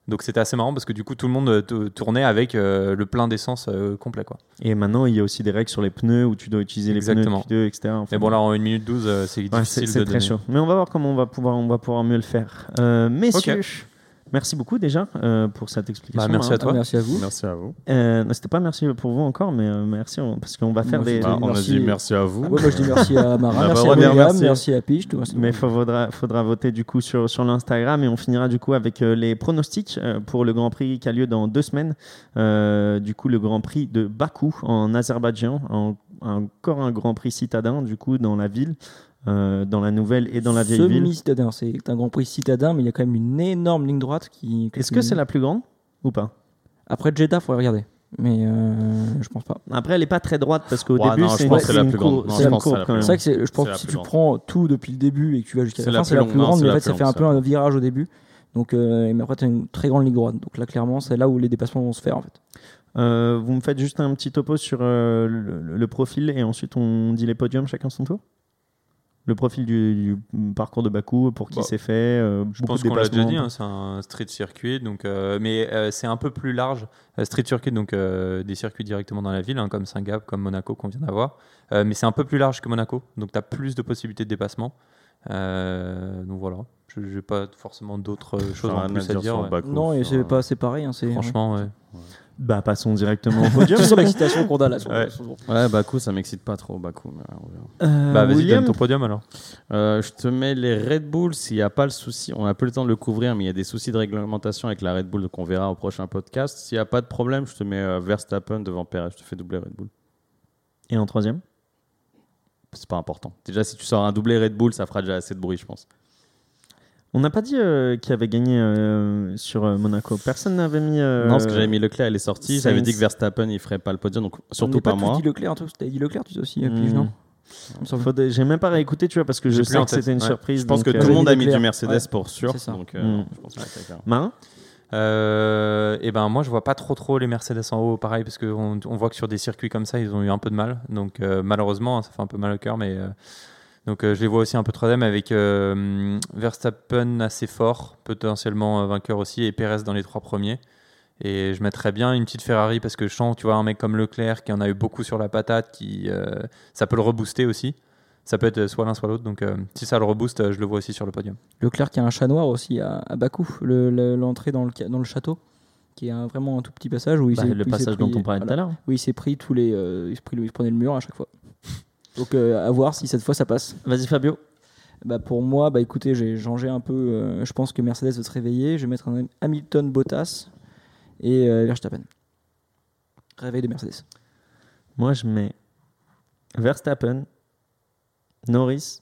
Donc c'était assez marrant parce que du coup tout le monde euh, tournait avec euh, le plein d'essence euh, complet quoi. Et maintenant il y a aussi des règles sur les pneus où tu dois utiliser Exactement. les pneus, de etc. Enfin, Mais bon là en 1 minute 12 euh, c'est Ouais, difficile c'est c'est très donner. chaud. Mais on va voir comment on va pouvoir, on va pouvoir mieux le faire. Messieurs, Merci beaucoup déjà euh, pour cette explication. Bah, merci Marin. à toi. Ah, merci à vous. Merci à vous. Euh, C'était pas merci pour vous encore, mais euh, merci on- parce qu'on va faire Moi, des. Bah, on a dit merci à vous. Ah ouais, moi je dis merci à Marin, On a pas merci à William, merci. merci à Pige. Mais il faudra, faudra voter du coup sur, sur l'Instagram et on finira du coup avec euh, les pronostics euh, pour le Grand Prix qui a lieu dans deux semaines. Euh, du coup, le Grand Prix de Bakou en Azerbaïdjan, en- encore un Grand Prix citadin du coup dans la ville, euh, dans la nouvelle et dans la vieille ville. Semi-citadin, c'est un Grand Prix citadin, mais il y a quand même une énorme ligne droite qui. Est-ce que c'est la plus grande ou pas? Après Jeddah, faudrait regarder. Mais euh, je pense pas. Après, elle est pas très droite parce qu'au Ouais, début, c'est la une plus grande. C'est vrai que je pense que si plus tu prends tout depuis le début et que tu vas jusqu'à la la fin, c'est la plus grande, mais en fait, ça fait un peu un virage au début. Donc, euh, mais après, tu as une très grande ligne droite. Donc là, clairement, c'est là où les dépassements vont se faire en fait. Euh, vous me faites juste un petit topo sur euh, le, le profil et ensuite on dit les podiums chacun son tour? Le profil du, du parcours de Bakou, pour qui Bah, c'est fait euh, Je pense qu'on l'a déjà dit, hein, c'est un street circuit, donc, euh, mais euh, c'est un peu plus large. Street circuit, donc euh, des circuits directement dans la ville, hein, comme Saint-Gab, comme Monaco qu'on vient d'avoir. Euh, mais c'est un peu plus large que Monaco, donc tu as plus de possibilités de dépassement. Euh, donc voilà, je n'ai pas forcément d'autres choses en plus à dire ouais. Bakou. Non, et c'est pas c'est pareil. Hein, c'est Franchement, ouais. Bah, passons directement au podium. C'est sur l'excitation qu'on a là. sur- Ouais. sur- Ouais, Bakou, ça m'excite pas trop, Bakou. mais. Euh, bah vas-y, William donne ton podium alors. Euh, je te mets les Red Bull s'il n'y a pas le souci. On n'a pas le temps de le couvrir, mais il y a des soucis de réglementation avec la Red Bull qu'on verra au prochain podcast. S'il n'y a pas de problème, je te mets euh, Verstappen devant Perez. Je te fais doubler Red Bull. Et en troisième? C'est pas important. Déjà, si tu sors un doublé Red Bull, ça fera déjà assez de bruit, je pense. On n'a pas dit euh, qui avait gagné euh, sur euh, Monaco. Personne n'avait mis. euh, Non, parce que j'avais mis Leclerc, elle est sortie. J'avais dit que Verstappen, il ferait pas le podium, donc On surtout pas, moi. dit Leclerc, toi, t'avais dit Leclerc, tu aussi, euh, Hmm. Pige, non J'ai même pas réécouté, tu vois, parce que je sais que c'était une ouais. surprise. Je pense que tout le monde a mis Leclerc. du Mercedes Ouais. pour sûr. C'est ça. Donc, euh, Mm. je pense que. Marin Euh, et ben moi je vois pas trop trop les Mercedes en haut pareil parce qu'on on voit que sur des circuits comme ça ils ont eu un peu de mal donc euh, malheureusement hein, ça fait un peu mal au cœur mais euh, donc euh, je les vois aussi un peu troisième avec euh, Verstappen assez fort potentiellement euh, vainqueur aussi et Perez dans les trois premiers. Et je mettrais bien une petite Ferrari parce que je sens tu vois un mec comme Leclerc qui en a eu beaucoup sur la patate qui euh, ça peut le rebooster aussi. Ça peut être soit l'un soit l'autre. Donc euh, si ça le rebooste je le vois aussi sur le podium. Leclerc qui a un chat noir aussi à, à Bakou, le- le- l'entrée dans, le, ca- dans le château, qui est un- vraiment un tout petit passage où il Bah, s'est Le où il s'est passage pris- dont on parlait tout à l'heure. où il s'est pris tous les, euh, il, le- il se prenait le mur à chaque fois. Donc euh, à voir si cette fois ça passe. Vas-y, Fabio. Bah pour moi, bah écoutez, j'ai changé un peu. euh, je pense que Mercedes va se réveiller. Je vais mettre un Hamilton, Bottas et euh, Verstappen. Réveil de Mercedes. Moi, je mets Verstappen, Norris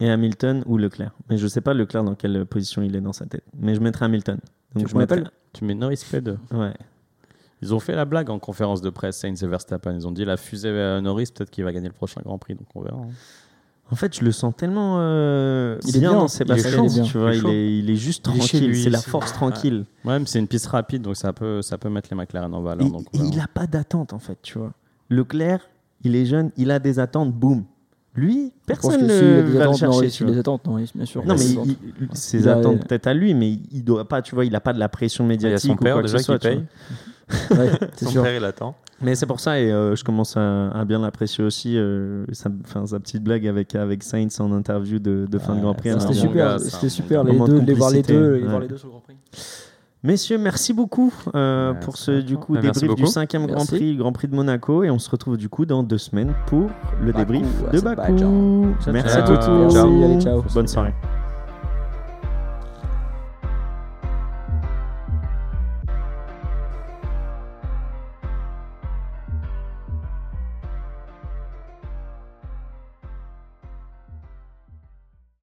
et Hamilton ou Leclerc. Mais je sais pas Leclerc dans quelle position il est dans sa tête. Mais je mettrai Hamilton. Donc Tu je mettrai- Tu mets Norris P2. Ouais. Ils ont fait la blague en conférence de presse, Sainz et Verstappen. Ils ont dit la fusée Norris, peut-être qu'il va gagner le prochain Grand Prix, donc on verra. hein. En fait, je le sens tellement euh, Il est bien bien, dans ses il est baskets, chaud, il tu vois. Il est Il chaud. est, il est juste tranquille. C'est la force tranquille. Ouais, mais c'est une piste rapide, donc ça peut, ça peut mettre les McLaren en valeur. Et, donc il a pas d'attente, en fait, tu vois. Leclerc, il est jeune, il a des attentes, boum. Lui, personne ne va le attentes, non, chercher. tu vois. des attentes, non, bien sûr. Non, mais Il ses attentes peut-être à lui, mais il doit pas, tu vois, il a pas de la pression il y a médiatique son ou père quoi que déjà ce soit. Ouais, son sûr. père il attend Mais c'est pour ça et euh, je commence à, à bien l'apprécier aussi. euh, sa, petite blague avec avec Sainz en interview de, de fin de Grand Prix. C'était super, c'était super les moment de deux, les voir les deux, les ouais. voir les deux sur le Grand Prix. Messieurs, merci beaucoup euh, Ouais, pour ce du coup débrief du beaucoup. cinquième Grand Merci. Prix, Grand Prix de Monaco, et on se retrouve du coup dans deux semaines pour le Bakou, débrief de. Bakou. Merci à tous. Merci, allez, ciao. Bonne soirée.